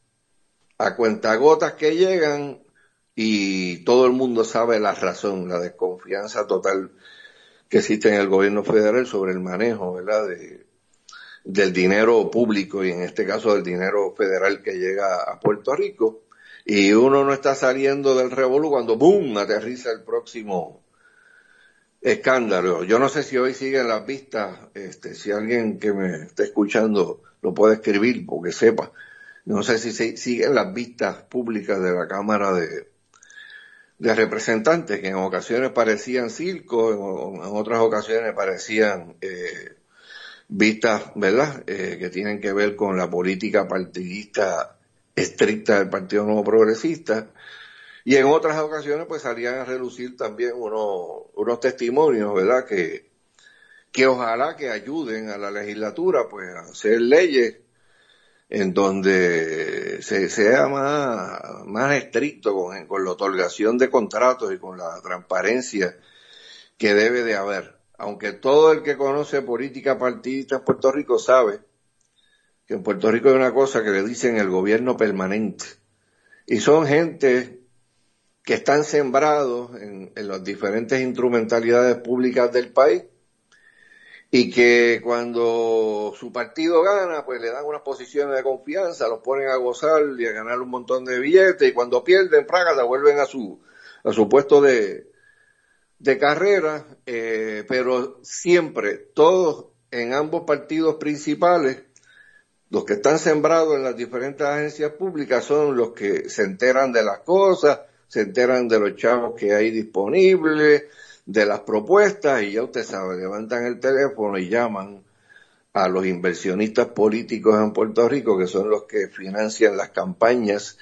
a cuentagotas que llegan y todo el mundo sabe la razón, la desconfianza total que existe en el gobierno federal sobre el manejo, ¿verdad? De, del dinero público y en este caso del dinero federal que llega a Puerto Rico. Y uno no está saliendo del revolú cuando ¡boom! aterriza el próximo escándalo. Yo no sé si hoy siguen las vistas, este, si alguien que me está escuchando lo puede escribir porque sepa. No sé si siguen las vistas públicas de la Cámara de, de representantes que en ocasiones parecían circo, en, otras ocasiones parecían eh, vistas, ¿verdad?, eh, que tienen que ver con la política partidista estricta del Partido Nuevo Progresista. Y en otras ocasiones, pues salían a relucir también unos, unos testimonios, ¿verdad?, que, que ojalá que ayuden a la legislatura, pues, a hacer leyes en donde se sea más, más estricto con, la otorgación de contratos y con la transparencia que debe de haber. Aunque todo el que conoce política partidista en Puerto Rico sabe que en Puerto Rico hay una cosa que le dicen el gobierno permanente. Y son gente que están sembrados en, en las diferentes instrumentalidades públicas del país y que cuando su partido gana, pues le dan unas posiciones de confianza, los ponen a gozar y a ganar un montón de billetes, y cuando pierden, se vuelven a su, a su puesto de, de carrera, eh, pero siempre, todos en ambos partidos principales, los que están sembrados en las diferentes agencias públicas son los que se enteran de las cosas, se enteran de los chavos que hay disponibles, de las propuestas y ya usted sabe, levantan el teléfono y llaman a los inversionistas políticos en Puerto Rico, que son los que financian las campañas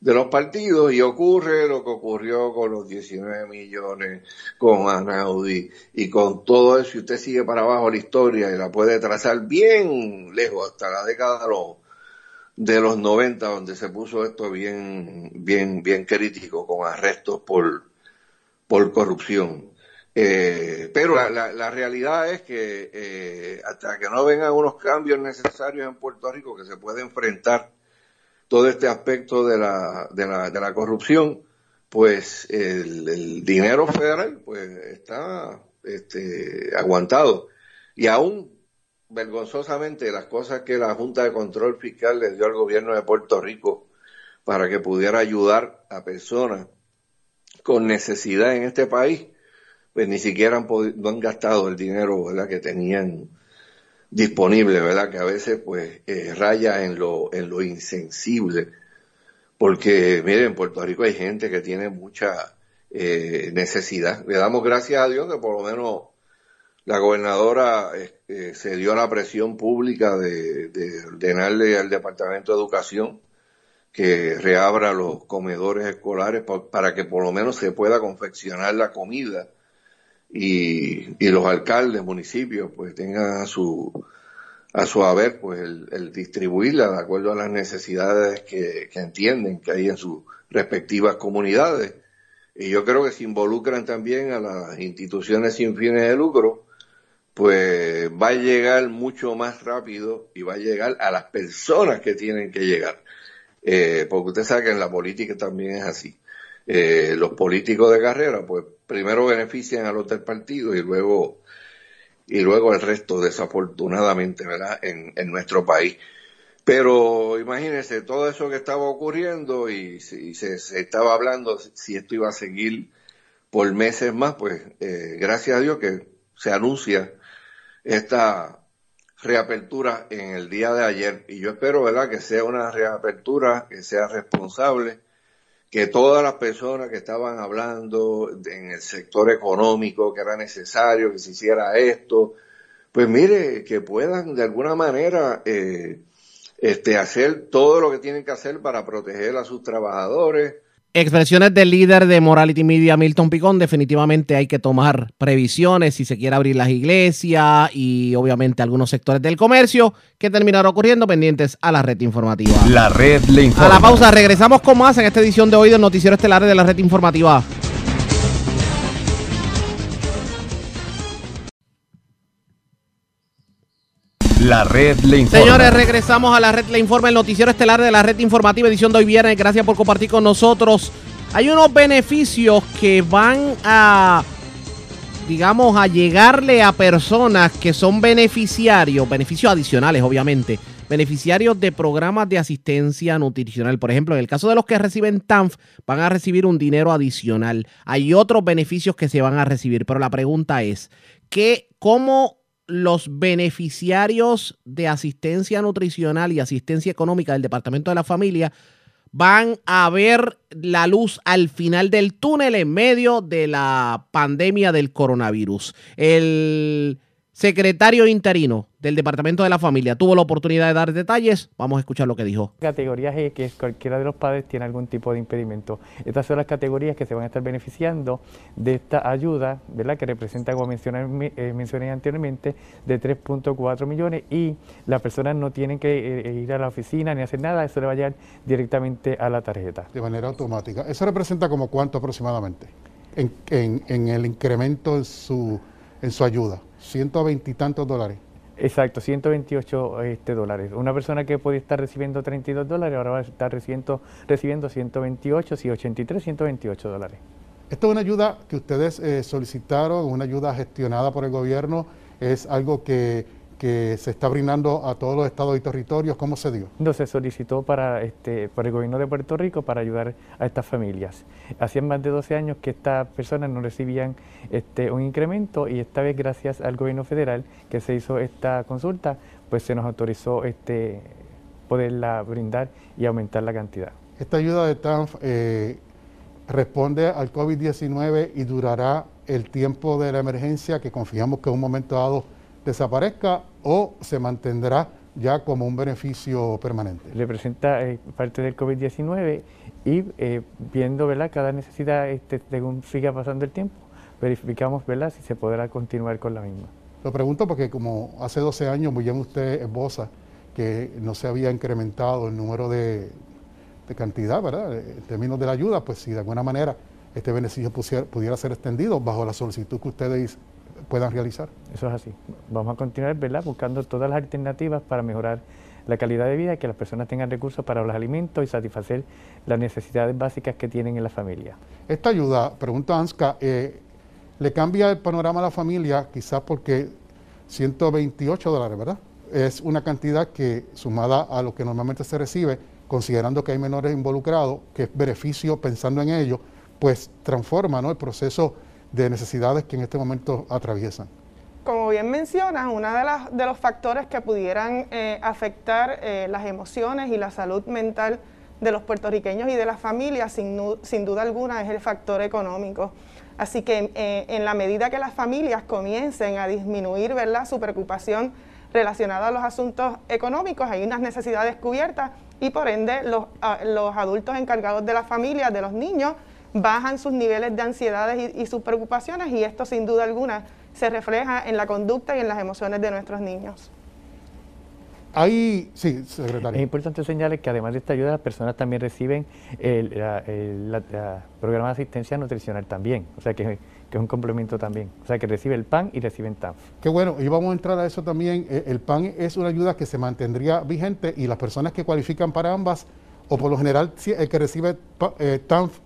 de los partidos, y ocurre lo que ocurrió con los 19 millones, con Anaudi y con todo eso, y usted sigue para abajo la historia y la puede trazar bien lejos, hasta la década de los, de los 90, donde se puso esto bien, bien, bien crítico, con arrestos por, por corrupción. Eh, pero la, la, realidad es que eh, hasta que no vengan unos cambios necesarios en Puerto Rico que se puede enfrentar todo este aspecto de la, de la, de la corrupción, pues el, dinero federal pues está este, aguantado. Y aún vergonzosamente las cosas que la Junta de Control Fiscal le dio al gobierno de Puerto Rico para que pudiera ayudar a personas con necesidad en este país, pues ni siquiera han, no han gastado el dinero ¿verdad? que tenían disponible, ¿verdad? Que a veces pues eh, raya en lo, en lo insensible. Porque, miren, en Puerto Rico hay gente que tiene mucha eh, necesidad. Le damos gracias a Dios que por lo menos la gobernadora eh, se dio a la presión pública de, de, ordenarle al Departamento de Educación que reabra los comedores escolares para que por lo menos se pueda confeccionar la comida y, y los alcaldes, municipios, pues tengan a su, a su haber, pues el, distribuirla de acuerdo a las necesidades que, que, entienden que hay en sus respectivas comunidades. Y yo creo que se involucran también a las instituciones sin fines de lucro, pues va a llegar mucho más rápido y va a llegar a las personas que tienen que llegar. Eh, porque usted sabe que en la política también es así. Eh, los políticos de carrera, pues primero benefician a los del partido y luego y luego el resto, desafortunadamente, ¿verdad? En, nuestro país. Pero imagínense todo eso que estaba ocurriendo y, si se, estaba hablando si esto iba a seguir por meses más, pues eh, gracias a Dios que se anuncia esta reapertura en el día de ayer. Y yo espero, ¿verdad?, que sea una reapertura que sea responsable, que todas las personas que estaban hablando en el sector económico, que era necesario que se hiciera esto, pues mire, que puedan de alguna manera eh, este, hacer todo lo que tienen que hacer para proteger a sus trabajadores, Expresiones del líder de Morality Media, Milton Picón. Definitivamente hay que tomar previsiones si se quiere abrir las iglesias y obviamente algunos sectores del comercio que terminará ocurriendo pendientes a la red informativa. La red le informa. A la pausa, regresamos con más en esta edición de hoy del Noticiero Estelar de la red informativa. La red le informa. Señores, regresamos a la red le informa, el noticiero estelar de la red informativa, edición de hoy viernes. Gracias por compartir con nosotros. Hay unos beneficios que van a, digamos, a llegarle a personas que son beneficiarios, beneficios adicionales, obviamente, beneficiarios de programas de asistencia nutricional. Por ejemplo, en el caso de los que reciben TANF, van a recibir un dinero adicional. Hay otros beneficios que se van a recibir, pero la pregunta es, ¿qué, ¿cómo los beneficiarios de asistencia nutricional y asistencia económica del Departamento de la Familia van a ver la luz al final del túnel en medio de la pandemia del coronavirus. El secretario interino del Departamento de la Familia tuvo la oportunidad de dar detalles. Vamos a escuchar lo que dijo. Categorías es que cualquiera de los padres tiene algún tipo de impedimento. Estas son las categorías que se van a estar beneficiando de esta ayuda, ¿verdad? Que representa, como mencioné, eh, mencioné anteriormente, de 3.4 millones y las personas no tienen que eh, eh, ir a la oficina ni hacer nada, eso le va a llegar directamente a la tarjeta. De manera automática. ¿Eso representa como cuánto aproximadamente en, en, en el incremento en su, en su ayuda? 120 y tantos dólares. Exacto, 128 este, dólares. Una persona que puede estar recibiendo 32 dólares ahora va a estar recibiendo, recibiendo 128, sí, 83, 128 dólares. Esto es una ayuda que ustedes eh, solicitaron, una ayuda gestionada por el gobierno, es algo que que se está brindando a todos los estados y territorios? ¿Cómo se dio? No, se solicitó para, este, por el gobierno de Puerto Rico para ayudar a estas familias. Hacían más de 12 años que estas personas no recibían este, un incremento y esta vez gracias al gobierno federal que se hizo esta consulta, pues se nos autorizó este, poderla brindar y aumentar la cantidad. Esta ayuda de TANF eh, responde al COVID-19 y durará el tiempo de la emergencia que confiamos que en un momento dado desaparezca o se mantendrá ya como un beneficio permanente. Representa eh, parte del COVID-19 y eh, viendo ¿verdad? cada necesidad este, según siga pasando el tiempo, verificamos ¿verdad? si se podrá continuar con la misma. Lo pregunto porque como hace 12 años, muy bien usted esboza que no se había incrementado el número de, de cantidad, ¿verdad? En términos de la ayuda, pues si de alguna manera este beneficio pudiera ser extendido bajo la solicitud que ustedes puedan realizar. Eso es así. Vamos a continuar ¿verdad? buscando todas las alternativas para mejorar la calidad de vida y que las personas tengan recursos para los alimentos y satisfacer las necesidades básicas que tienen en la familia. Esta ayuda, pregunta Anska, eh, ¿le cambia el panorama a la familia quizás porque 128 dólares, ¿verdad? Es una cantidad que, sumada a lo que normalmente se recibe, considerando que hay menores involucrados, que es beneficio pensando en ello, pues transforma ¿no? el proceso de necesidades que en este momento atraviesan. Como bien mencionas, uno de, las- de los factores que pudieran eh, afectar eh, las emociones y la salud mental de los puertorriqueños y de las familias, sin, sin duda alguna, es el factor económico. Así que eh, en la medida que las familias comiencen a disminuir ¿verdad? su preocupación relacionada a los asuntos económicos, hay unas necesidades cubiertas y por ende los, a- los adultos encargados de la familia, de los niños, bajan sus niveles de ansiedades y, y sus preocupaciones y esto sin duda alguna se refleja en la conducta y en las emociones de nuestros niños. Hay, sí, secretario. Es importante señalar que además de esta ayuda, las personas también reciben el, la- el- la- la programa de asistencia nutricional también, o sea que, que es un complemento también. O sea que recibe el PAN y reciben TANF. Qué bueno, y vamos a entrar a eso también. Eh, El PAN es una ayuda que se mantendría vigente y las personas que cualifican para ambas, o por lo general el que recibe eh, TANF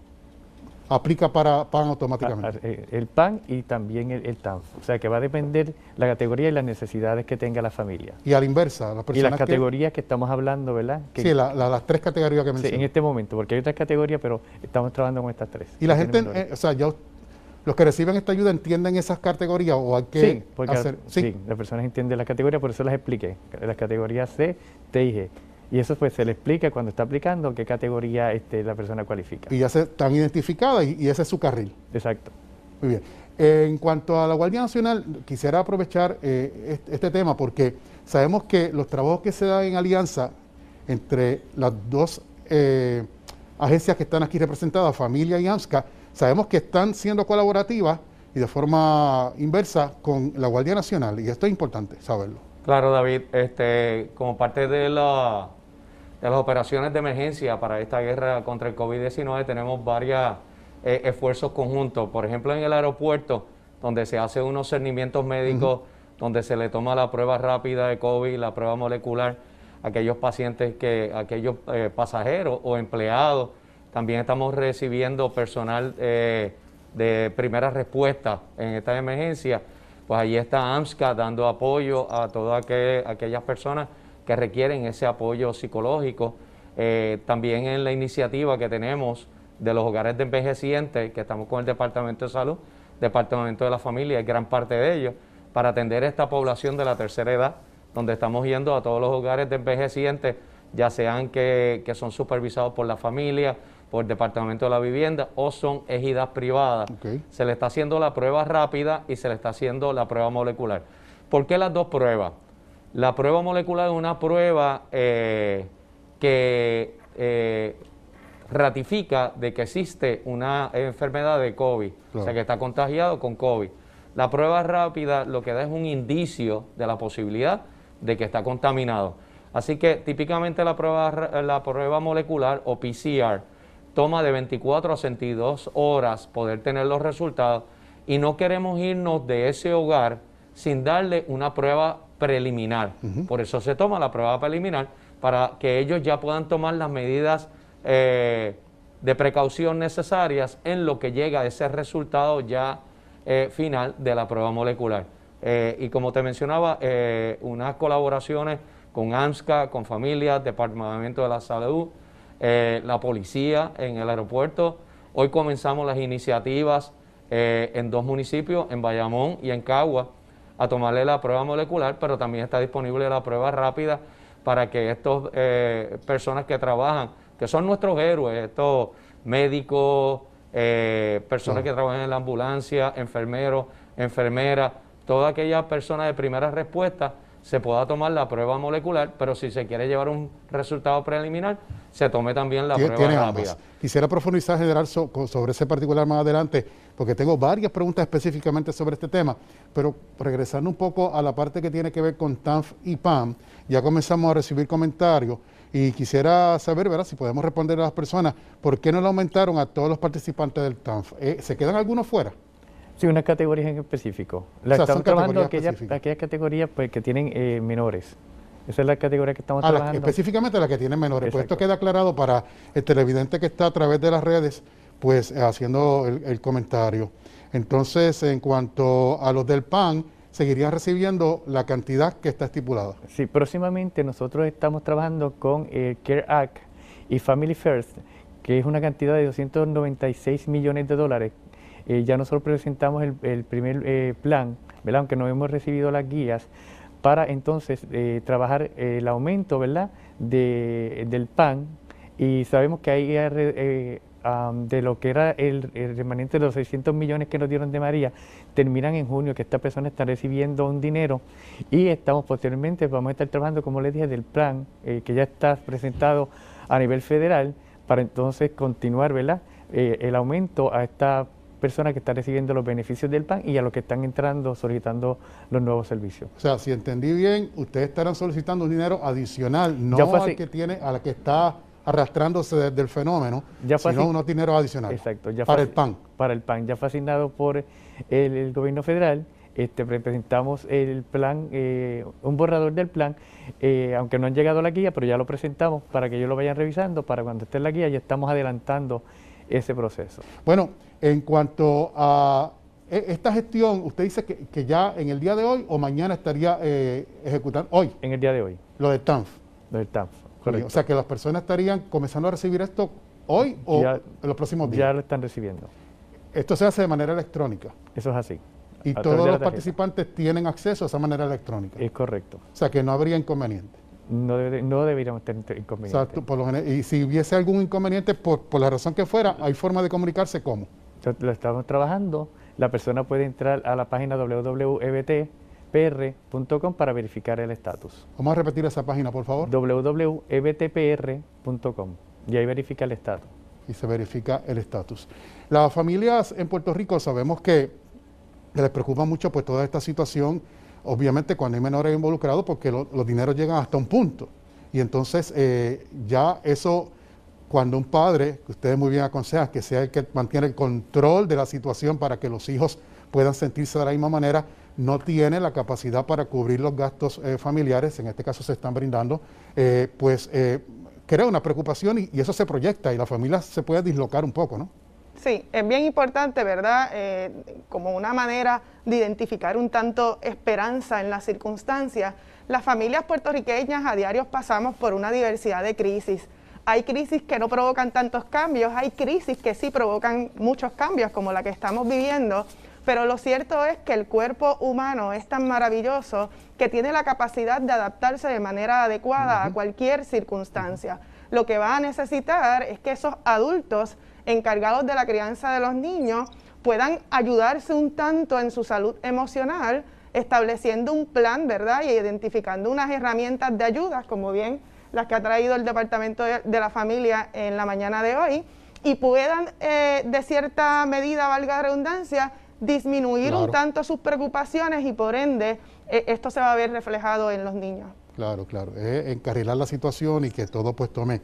aplica para PAN automáticamente. Eh, El PAN y también el, el TANF. O sea que va a depender la categoría y las necesidades que tenga la familia. Y a la inversa, las Y personas las que- categorías que, estamos hablando, ¿verdad? Que- Sí, la- la- las tres categorías que Sí, mencioné. en este momento, porque hay otras categorías, pero estamos trabajando con estas tres. Y la gente, eh, o sea, ya los que reciben esta ayuda entienden esas categorías o hay que sí, porque hacer. sí. las personas entienden las categorías, por eso las expliqué. Las categorías C, T y G. Y eso pues se le explica cuando está aplicando qué categoría este, la persona cualifica. Y ya se están identificadas y, y ese es su carril. Exacto. Muy bien. Eh, en cuanto a la Guardia Nacional, quisiera aprovechar eh, este, este tema porque sabemos que los trabajos que se dan en alianza entre las dos eh, agencias que están aquí representadas, Familia y AMSCA, sabemos que están siendo colaborativas y de forma inversa con la Guardia Nacional y esto es importante saberlo. Claro, David, este, como parte de, la, de las operaciones de emergencia para esta guerra contra el COVID-19 tenemos varios esfuerzos conjuntos. Por ejemplo, en el aeropuerto, donde se hacen unos cernimientos médicos, donde se le toma la prueba rápida de COVID, la prueba molecular, a aquellos pacientes, que, aquellos eh, pasajeros o empleados. También estamos recibiendo personal eh, de primera respuesta en esta emergencia pues ahí está AMSCA dando apoyo a todas aquel- aquellas personas que requieren ese apoyo psicológico. Eh, también en la iniciativa que tenemos de los hogares de envejecientes, que estamos con el Departamento de Salud, Departamento de la Familia, es gran parte de ellos, para atender esta población de la tercera edad, donde estamos yendo a todos los hogares de envejecientes, ya sean que, que son supervisados por la familia, por el Departamento de la Vivienda o son ejidas privadas. Se le está haciendo la prueba rápida y se le está haciendo la prueba molecular. ¿Por qué las dos pruebas? La prueba molecular es una prueba eh, que eh, ratifica de que existe una enfermedad de COVID, o sea que está contagiado con COVID. La prueba rápida lo que da es un indicio de la posibilidad de que está contaminado. Así que típicamente la prueba, la prueba molecular o PCR toma de 24 a 62 horas poder tener los resultados y no queremos irnos de ese hogar sin darle una prueba preliminar. Por eso se toma la prueba preliminar para que ellos ya puedan tomar las medidas eh, de precaución necesarias en lo que llega a ese resultado ya eh, final de la prueba molecular. Eh, y como te mencionaba, unas colaboraciones con AMSCA, con familias, Departamento de la Salud, la policía en el aeropuerto. Hoy comenzamos las iniciativas en dos municipios, en Bayamón y en Cagua, a tomarle la prueba molecular, pero también está disponible la prueba rápida para que estas personas que trabajan, que son nuestros héroes, estos médicos, eh, personas que trabajan en la ambulancia, enfermeros, enfermeras, todas aquellas personas de primera respuesta, se pueda tomar la prueba molecular, pero si se quiere llevar un resultado preliminar, se tome también la prueba tiene rápida. ambas. Quisiera profundizar, general, so- sobre ese particular más adelante, porque tengo varias preguntas específicamente sobre este tema, pero regresando un poco a la parte que tiene que ver con TANF y PAM, ya comenzamos a recibir comentarios y quisiera saber, ¿verdad?, si podemos responder a las personas, ¿por qué no le aumentaron a todos los participantes del TANF? Eh, ¿Se quedan algunos fuera? Sí, unas categorías en específico. La O sea, estamos trabajando aquellas, aquellas categorías pues, que tienen eh, menores. Esa es la categoría que estamos A la- trabajando. específicamente la que tienen menores. Pues esto queda aclarado para el televidente que está a través de las redes, pues eh, haciendo el, el comentario. Entonces, en cuanto a los del PAN, seguirían recibiendo la cantidad que está estipulada. Sí, próximamente nosotros estamos trabajando con el CARE Act y Family First, que es una cantidad de 296 millones de dólares. Eh, ya nosotros presentamos el, primer eh, plan, ¿verdad? aunque no hemos recibido las guías, para entonces eh, trabajar el aumento ¿verdad? De, del PAN y sabemos que hay de lo que era el, remanente de los 600 millones que nos dieron de María, terminan en junio, que esta persona está recibiendo un dinero y estamos posteriormente, vamos a estar trabajando, como les dije, del plan que ya está presentado a nivel federal para entonces continuar ¿verdad? El aumento a esta persona que está recibiendo los beneficios del PAN y a los que están entrando solicitando los nuevos servicios. O sea, si entendí bien, ustedes estarán solicitando un dinero adicional, no al que tiene, a la que está arrastrándose desde el fenómeno, Ya fue sino unos dineros adicionales. Exacto, ya para el PAN. Para el PAN, ya fue asignado por el, el gobierno federal. Este, pre- presentamos el plan, eh, un borrador del plan, eh, aunque no han llegado a la guía, pero ya lo presentamos para que ellos lo vayan revisando, para cuando esté en la guía ya estamos adelantando ese proceso. Bueno, en cuanto a e- esta gestión, usted dice que, que ya en el día de hoy o mañana estaría eh, ejecutando, hoy, En el día de hoy, lo del TANF. lo del TAF, O correcto. sea, que las personas estarían comenzando a recibir esto hoy o Ya- en los próximos días. ya lo están recibiendo. Esto se hace de manera electrónica. Eso es así. Y todos los participantes tienen acceso a esa manera electrónica. Es correcto. O sea, que no habría inconveniente. No, debe- no deberíamos tener O sea, tú, por lo general- y si hubiese algún inconveniente, por, por la razón que fuera, hay forma de comunicarse cómo. Lo estamos trabajando. La persona puede entrar a la página www.ebtpr.com para verificar el estatus. Vamos a repetir esa página, por favor. www.ebtpr.com y ahí verifica el estatus. y se verifica el estatus. Las familias en Puerto Rico sabemos que les preocupa mucho pues toda esta situación, obviamente cuando hay menores involucrados, porque lo- los dineros llegan hasta un punto. Y entonces eh, ya eso, cuando un padre, que ustedes muy bien aconsejan, que sea el que mantiene el control de la situación para que los hijos puedan sentirse de la misma manera, no tiene la capacidad para cubrir los gastos eh, familiares, en este caso se están brindando, eh, pues eh, crea una preocupación y, y eso se proyecta y la familia se puede dislocar un poco, ¿no? Sí, es bien importante, ¿verdad? Como una manera de identificar un tanto esperanza en las circunstancias. Las familias puertorriqueñas a diario pasamos por una diversidad de crisis. Hay crisis que no provocan tantos cambios, hay crisis que sí provocan muchos cambios, como la que estamos viviendo, pero lo cierto es que el cuerpo humano es tan maravilloso que tiene la capacidad de adaptarse de manera adecuada a cualquier circunstancia. Lo que va a necesitar es que esos adultos encargados de la crianza de los niños puedan ayudarse un tanto en su salud emocional, estableciendo un plan, ¿verdad? Y identificando unas herramientas de ayuda, como bien las que ha traído el Departamento de, la Familia en la mañana de hoy, y puedan, eh, de cierta medida, valga la redundancia, disminuir Claro. un tanto sus preocupaciones y por ende eh, esto se va a ver reflejado en los niños. Claro, claro. Es encarrilar la situación y que todo pues tome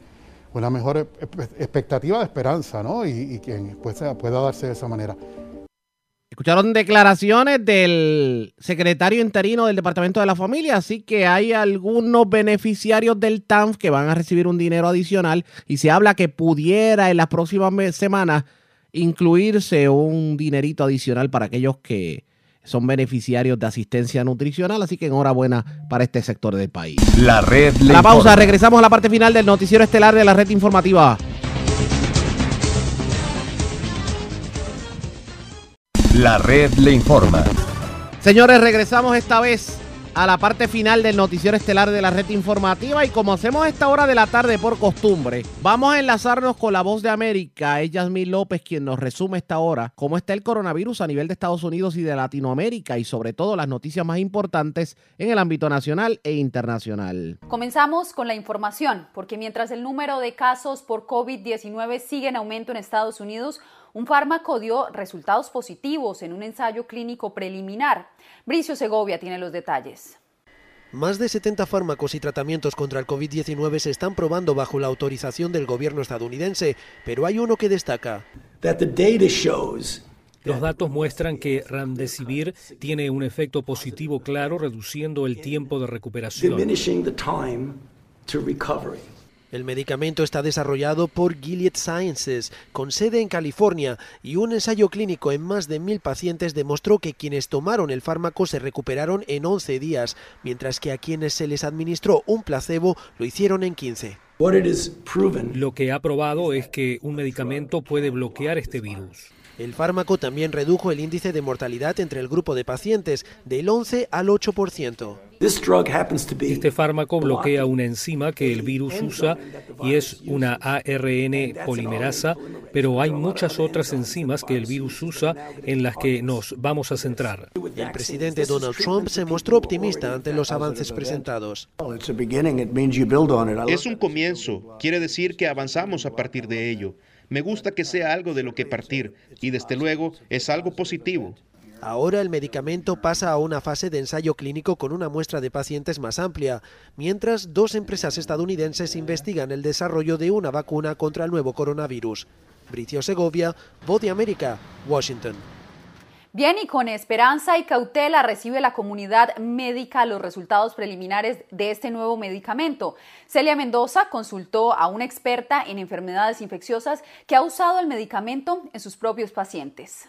una mejor e- e- expectativa de esperanza, ¿no? Y, y que pues, pueda darse de esa manera. Escucharon declaraciones del secretario interino del Departamento de la Familia, así que hay algunos beneficiarios del TANF que van a recibir un dinero adicional y se habla que pudiera en las próximas semanas incluirse un dinerito adicional para aquellos que son beneficiarios de asistencia nutricional, así que enhorabuena para este sector del país. La red La pausa, informa. regresamos a la parte final del noticiero estelar de la red informativa. La red le informa. Señores, regresamos esta vez a la parte final del noticiero estelar de la red informativa y como hacemos a esta hora de la tarde por costumbre, vamos a enlazarnos con la voz de América. Es Yasmín López quien nos resume esta hora cómo está el coronavirus a nivel de Estados Unidos y de Latinoamérica y sobre todo las noticias más importantes en el ámbito nacional e internacional. Comenzamos con la información, porque mientras el número de casos por COVID-19 sigue en aumento en Estados Unidos, un fármaco dio resultados positivos en un ensayo clínico preliminar. Bricio Segovia tiene los detalles. Más de 70 fármacos y tratamientos contra el COVID-19 se están probando bajo la autorización del gobierno estadounidense, pero hay uno que destaca. Los datos muestran que Remdesivir tiene un efecto positivo claro reduciendo el tiempo de recuperación. El medicamento está desarrollado por Gilead Sciences, con sede en California, y un ensayo clínico en más de mil pacientes demostró que quienes tomaron el fármaco se recuperaron en 11 días, mientras que a quienes se les administró un placebo lo hicieron en 15. Lo que ha probado es que un medicamento puede bloquear este virus. El fármaco también redujo el índice de mortalidad entre el grupo de pacientes del 11 al 8%. Este fármaco bloquea una enzima que el virus usa y es una ARN polimerasa, pero hay muchas otras enzimas que el virus usa en las que nos vamos a centrar. El presidente Donald Trump se mostró optimista ante los avances presentados. Es un comienzo, quiere decir que avanzamos a partir de ello. Me gusta que sea algo de lo que partir y desde luego es algo positivo. Ahora el medicamento pasa a una fase de ensayo clínico con una muestra de pacientes más amplia, mientras dos empresas estadounidenses investigan el desarrollo de una vacuna contra el nuevo coronavirus. Bricio Segovia, Voz de América, Washington. Bien, y con esperanza y cautela recibe la comunidad médica los resultados preliminares de este nuevo medicamento. Celia Mendoza consultó a una experta en enfermedades infecciosas que ha usado el medicamento en sus propios pacientes.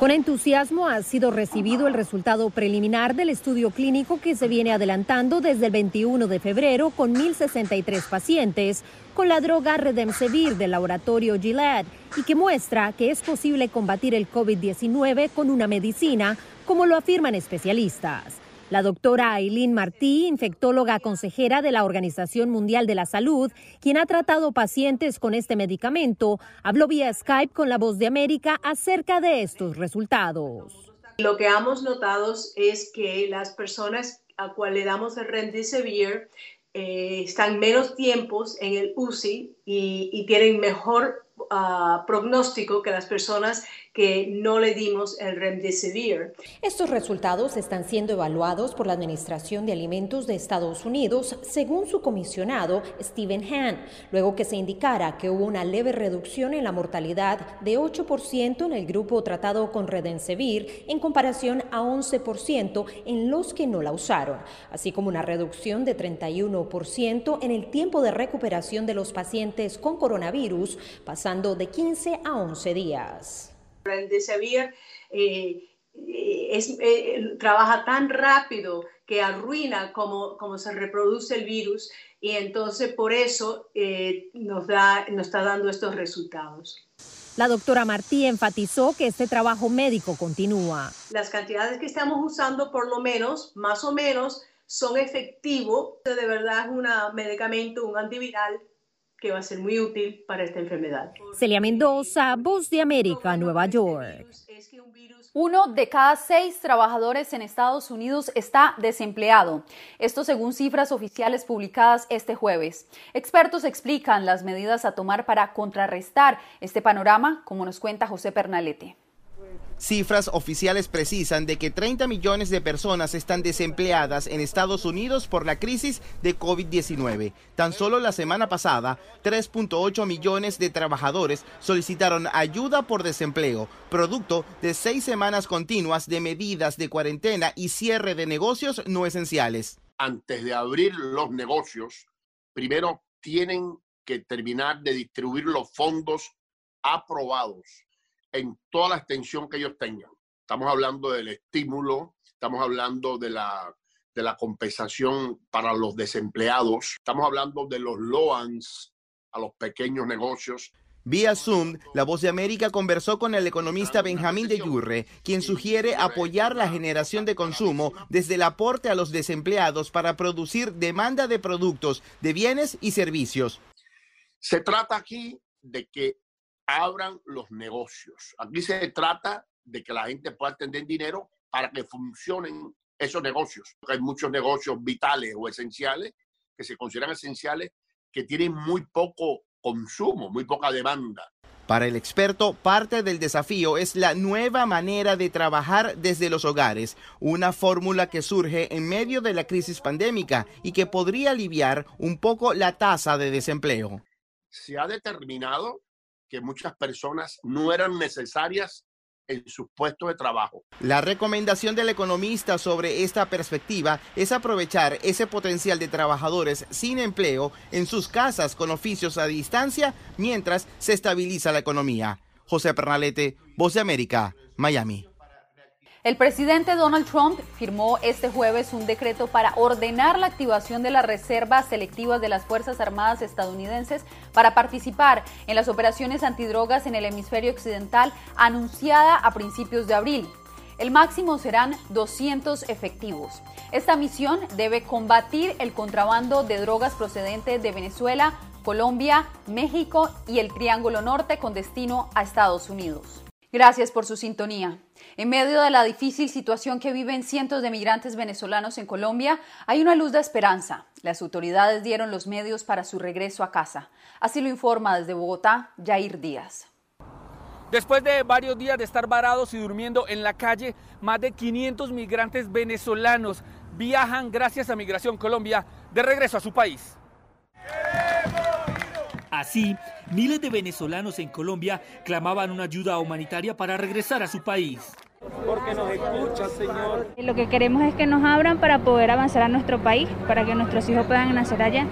Con entusiasmo ha sido recibido el resultado preliminar del estudio clínico que se viene adelantando desde el 21 de febrero con 1.063 pacientes con la droga Redemsevir del laboratorio Gilead y que muestra que es posible combatir el COVID-19 con una medicina, como lo afirman especialistas. La doctora Aileen Martí, infectóloga consejera de la Organización Mundial de la Salud, quien ha tratado pacientes con este medicamento, habló vía Skype con la Voz de América acerca de estos resultados. Lo que hemos notado es que las personas a cuales le damos el Remdesivir eh, están menos tiempos en el UCI y, y tienen mejor uh, pronóstico que las personas que no le dimos el remdesivir. Estos resultados están siendo evaluados por la Administración de Alimentos de Estados Unidos, según su comisionado Stephen Hahn, luego que se indicara que hubo una leve reducción en la mortalidad de 8% en el grupo tratado con Redensevir en comparación a 11% en los que no la usaron, así como una reducción de 31% en el tiempo de recuperación de los pacientes con coronavirus, pasando de 15 a 11 días. Remdesivir eh, es, eh, trabaja tan rápido que arruina cómo, cómo, se reproduce el virus y entonces por eso eh, nos, da, nos está dando estos resultados. La doctora Martí enfatizó que este trabajo médico continúa. Las cantidades que estamos usando, por lo menos, más o menos, son efectivos. De verdad es un medicamento, un antiviral que va a ser muy útil para esta enfermedad. Celia Mendoza, Voz de América, Nueva York. Uno de cada seis trabajadores en Estados Unidos está desempleado. Esto según cifras oficiales publicadas este jueves. Expertos explican las medidas a tomar para contrarrestar este panorama, como nos cuenta José Pernalete. Cifras oficiales precisan de que 30 millones de personas están desempleadas en Estados Unidos por la crisis de COVID-19. Tan solo la semana pasada, 3.8 millones de trabajadores solicitaron ayuda por desempleo, producto de seis semanas continuas de medidas de cuarentena y cierre de negocios no esenciales. Antes de abrir los negocios, primero tienen que terminar de distribuir los fondos aprobados en toda la extensión que ellos tengan. Estamos hablando del estímulo, estamos hablando de la, de la compensación para los desempleados, estamos hablando de los loans a los pequeños negocios. Vía Zoom, La Voz de América conversó con el economista Benjamín de Yurre, quien sugiere apoyar la generación de consumo desde el aporte a los desempleados para producir demanda de productos, de bienes y servicios. Se trata aquí de que abran los negocios. Aquí se trata de que la gente pueda tener dinero para que funcionen esos negocios. Hay muchos negocios vitales o esenciales que se consideran esenciales que tienen muy poco consumo, muy poca demanda. Para el experto, parte del desafío es la nueva manera de trabajar desde los hogares, una fórmula que surge en medio de la crisis pandémica y que podría aliviar un poco la tasa de desempleo. Se ha determinado que muchas personas no eran necesarias en sus puestos de trabajo. La recomendación del economista sobre esta perspectiva es aprovechar ese potencial de trabajadores sin empleo en sus casas con oficios a distancia mientras se estabiliza la economía. José Pernalete, Voz de América, Miami. El presidente Donald Trump firmó este jueves un decreto para ordenar la activación de las reservas selectivas de las Fuerzas Armadas estadounidenses para participar en las operaciones antidrogas en el hemisferio occidental anunciada a principios de abril. El máximo serán 200 efectivos. Esta misión debe combatir el contrabando de drogas procedente de Venezuela, Colombia, México y el Triángulo Norte con destino a Estados Unidos. Gracias por su sintonía. En medio de la difícil situación que viven cientos de migrantes venezolanos en Colombia, hay una luz de esperanza. Las autoridades dieron los medios para su regreso a casa. Así lo informa desde Bogotá Jair Díaz. Después de varios días de estar varados y durmiendo en la calle, más de 500 migrantes venezolanos viajan gracias a Migración Colombia de regreso a su país. Así, miles de venezolanos en Colombia clamaban una ayuda humanitaria para regresar a su país. Porque nos escucha, Señor. Lo que queremos es que nos abran para poder avanzar a nuestro país, para que nuestros hijos puedan nacer allá.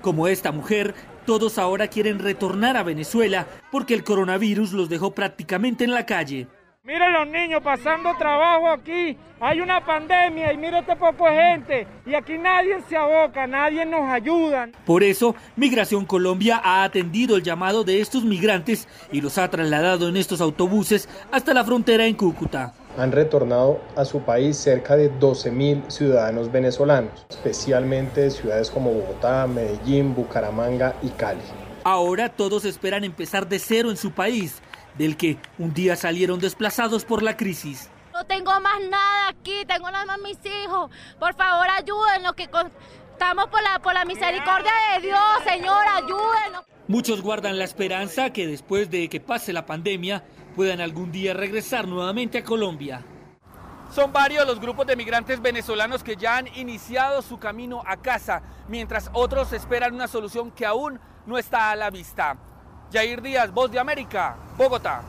Como esta mujer, todos ahora quieren retornar a Venezuela porque el coronavirus los dejó prácticamente en la calle. Miren los niños pasando trabajo aquí. Hay una pandemia y mire este poco de gente. Y aquí nadie se aboca, nadie nos ayuda. Por eso, Migración Colombia ha atendido el llamado de estos migrantes y los ha trasladado en estos autobuses hasta la frontera en Cúcuta. Han retornado a su país cerca de 12.000 ciudadanos venezolanos, especialmente de ciudades como Bogotá, Medellín, Bucaramanga y Cali. Ahora todos esperan empezar de cero en su país del que un día salieron desplazados por la crisis. No tengo más nada aquí, tengo nada más mis hijos. Por favor, ayúdennos, que estamos por la, por la misericordia de Dios, Señor, ayúdenos. Muchos guardan la esperanza que después de que pase la pandemia puedan algún día regresar nuevamente a Colombia. Son varios los grupos de migrantes venezolanos que ya han iniciado su camino a casa, mientras otros esperan una solución que aún no está a la vista. Jair Díaz, Voz de América, Bogotá.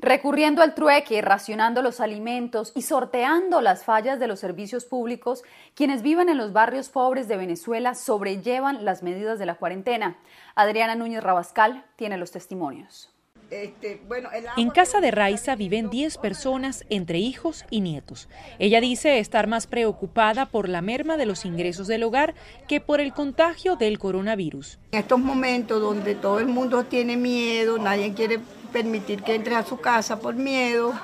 Recurriendo al trueque, racionando los alimentos y sorteando las fallas de los servicios públicos, quienes viven en los barrios pobres de Venezuela sobrellevan las medidas de la cuarentena. Adriana Núñez Rabascal tiene los testimonios. Este, en casa de Raiza viven 10 personas entre hijos y nietos. Ella dice estar más preocupada por la merma de los ingresos del hogar que por el contagio del coronavirus. En estos momentos donde todo el mundo tiene miedo, nadie quiere permitir que entres a su casa por miedo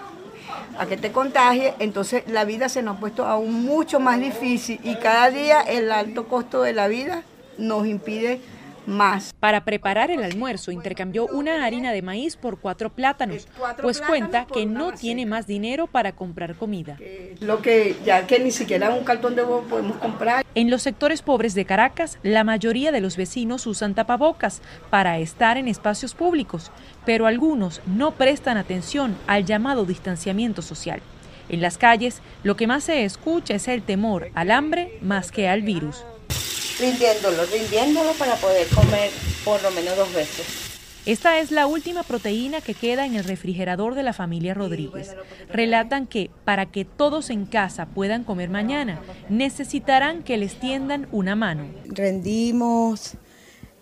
a que te contagie, entonces la vida se nos ha puesto aún mucho más difícil y cada día el alto costo de la vida nos impide más. Para preparar el almuerzo intercambió una harina de maíz por cuatro plátanos, pues cuenta que no tiene más dinero para comprar comida. Lo que ya que ni siquiera un cartón de huevo podemos comprar. En los sectores pobres de Caracas, la mayoría de los vecinos usan tapabocas para estar en espacios públicos, pero algunos no prestan atención al llamado distanciamiento social. En las calles, lo que más se escucha es el temor al hambre más que al virus rindiéndolo, rindiéndolo para poder comer por lo menos dos veces. Esta es la última proteína que queda en el refrigerador de la familia Rodríguez. Relatan que para que todos en casa puedan comer mañana, necesitarán que les tiendan una mano. Rendimos,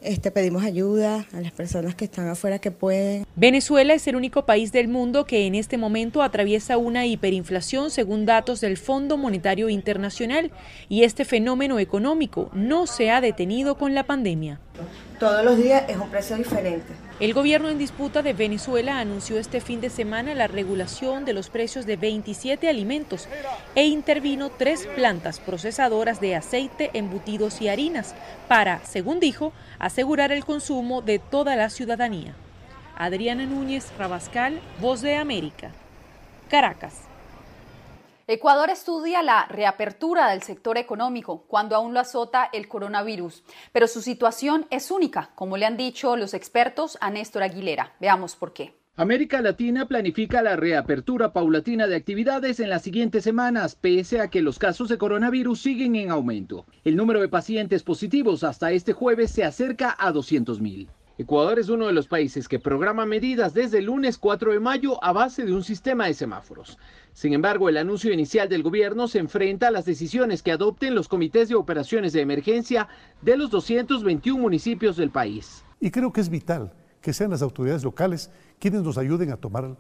este, pedimos ayuda a las personas que están afuera que pueden. Venezuela es el único país del mundo que en este momento atraviesa una hiperinflación según datos del Fondo Monetario Internacional y este fenómeno económico no se ha detenido con la pandemia. Todos los días es un precio diferente. El gobierno en disputa de Venezuela anunció este fin de semana la regulación de los precios de 27 alimentos e intervino tres plantas procesadoras de aceite, embutidos y harinas para, según dijo, asegurar el consumo de toda la ciudadanía. Adriana Núñez Rabascal, Voz de América. Caracas. Ecuador estudia la reapertura del sector económico cuando aún lo azota el coronavirus, pero su situación es única, como le han dicho los expertos a Néstor Aguilera. Veamos por qué. América Latina planifica la reapertura paulatina de actividades en las siguientes semanas, pese a que los casos de coronavirus siguen en aumento. El número de pacientes positivos hasta este jueves se acerca a 200.000. Ecuador es uno de los países que programa medidas desde el lunes 4 de mayo a base de un sistema de semáforos. Sin embargo, el anuncio inicial del gobierno se enfrenta a las decisiones que adopten los comités de operaciones de emergencia de los 221 municipios del país. Y creo que es vital que sean las autoridades locales quienes nos ayuden a tomar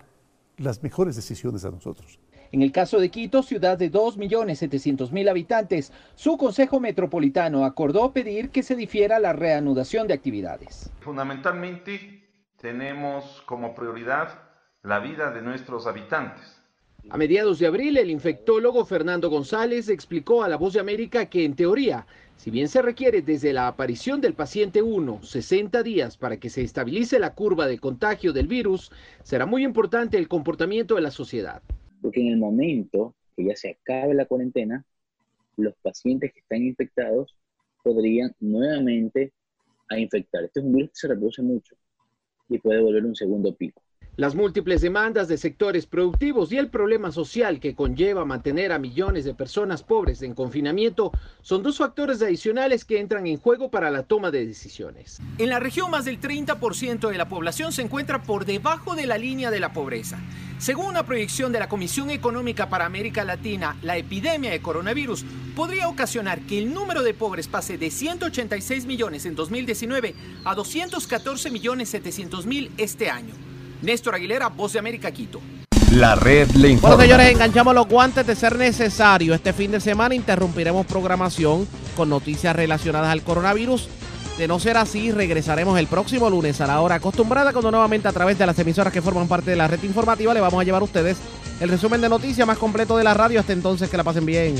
las mejores decisiones a nosotros. En el caso de Quito, ciudad de 2.700.000 habitantes, su Consejo Metropolitano acordó pedir que se difiera la reanudación de actividades. Fundamentalmente tenemos como prioridad la vida de nuestros habitantes. A mediados de abril, el infectólogo Fernando González explicó a La Voz de América que, en teoría, si bien se requiere desde la aparición del paciente 1 60 días para que se estabilice la curva de contagio del virus, será muy importante el comportamiento de la sociedad. Porque en el momento que ya se acabe la cuarentena, los pacientes que están infectados podrían nuevamente a infectar. Este es un virus que se reproduce mucho y puede volver un segundo pico. Las múltiples demandas de sectores productivos y el problema social que conlleva mantener a millones de personas pobres en confinamiento son dos factores adicionales que entran en juego para la toma de decisiones. En la región más del 30% de la población se encuentra por debajo de la línea de la pobreza. Según una proyección de la Comisión Económica para América Latina, la epidemia de coronavirus podría ocasionar que el número de pobres pase de 186 millones en 2019 a 214 millones 700 mil este año. Néstor Aguilera, Voz de América, Quito. La red le informa. Bueno, señores, enganchamos los guantes de ser necesario. Este fin de semana interrumpiremos programación con noticias relacionadas al coronavirus. De no ser así, regresaremos el próximo lunes a la hora acostumbrada, cuando nuevamente a través de las emisoras que forman parte de la red informativa le vamos a llevar a ustedes el resumen de noticias más completo de la radio. Hasta entonces, que la pasen bien.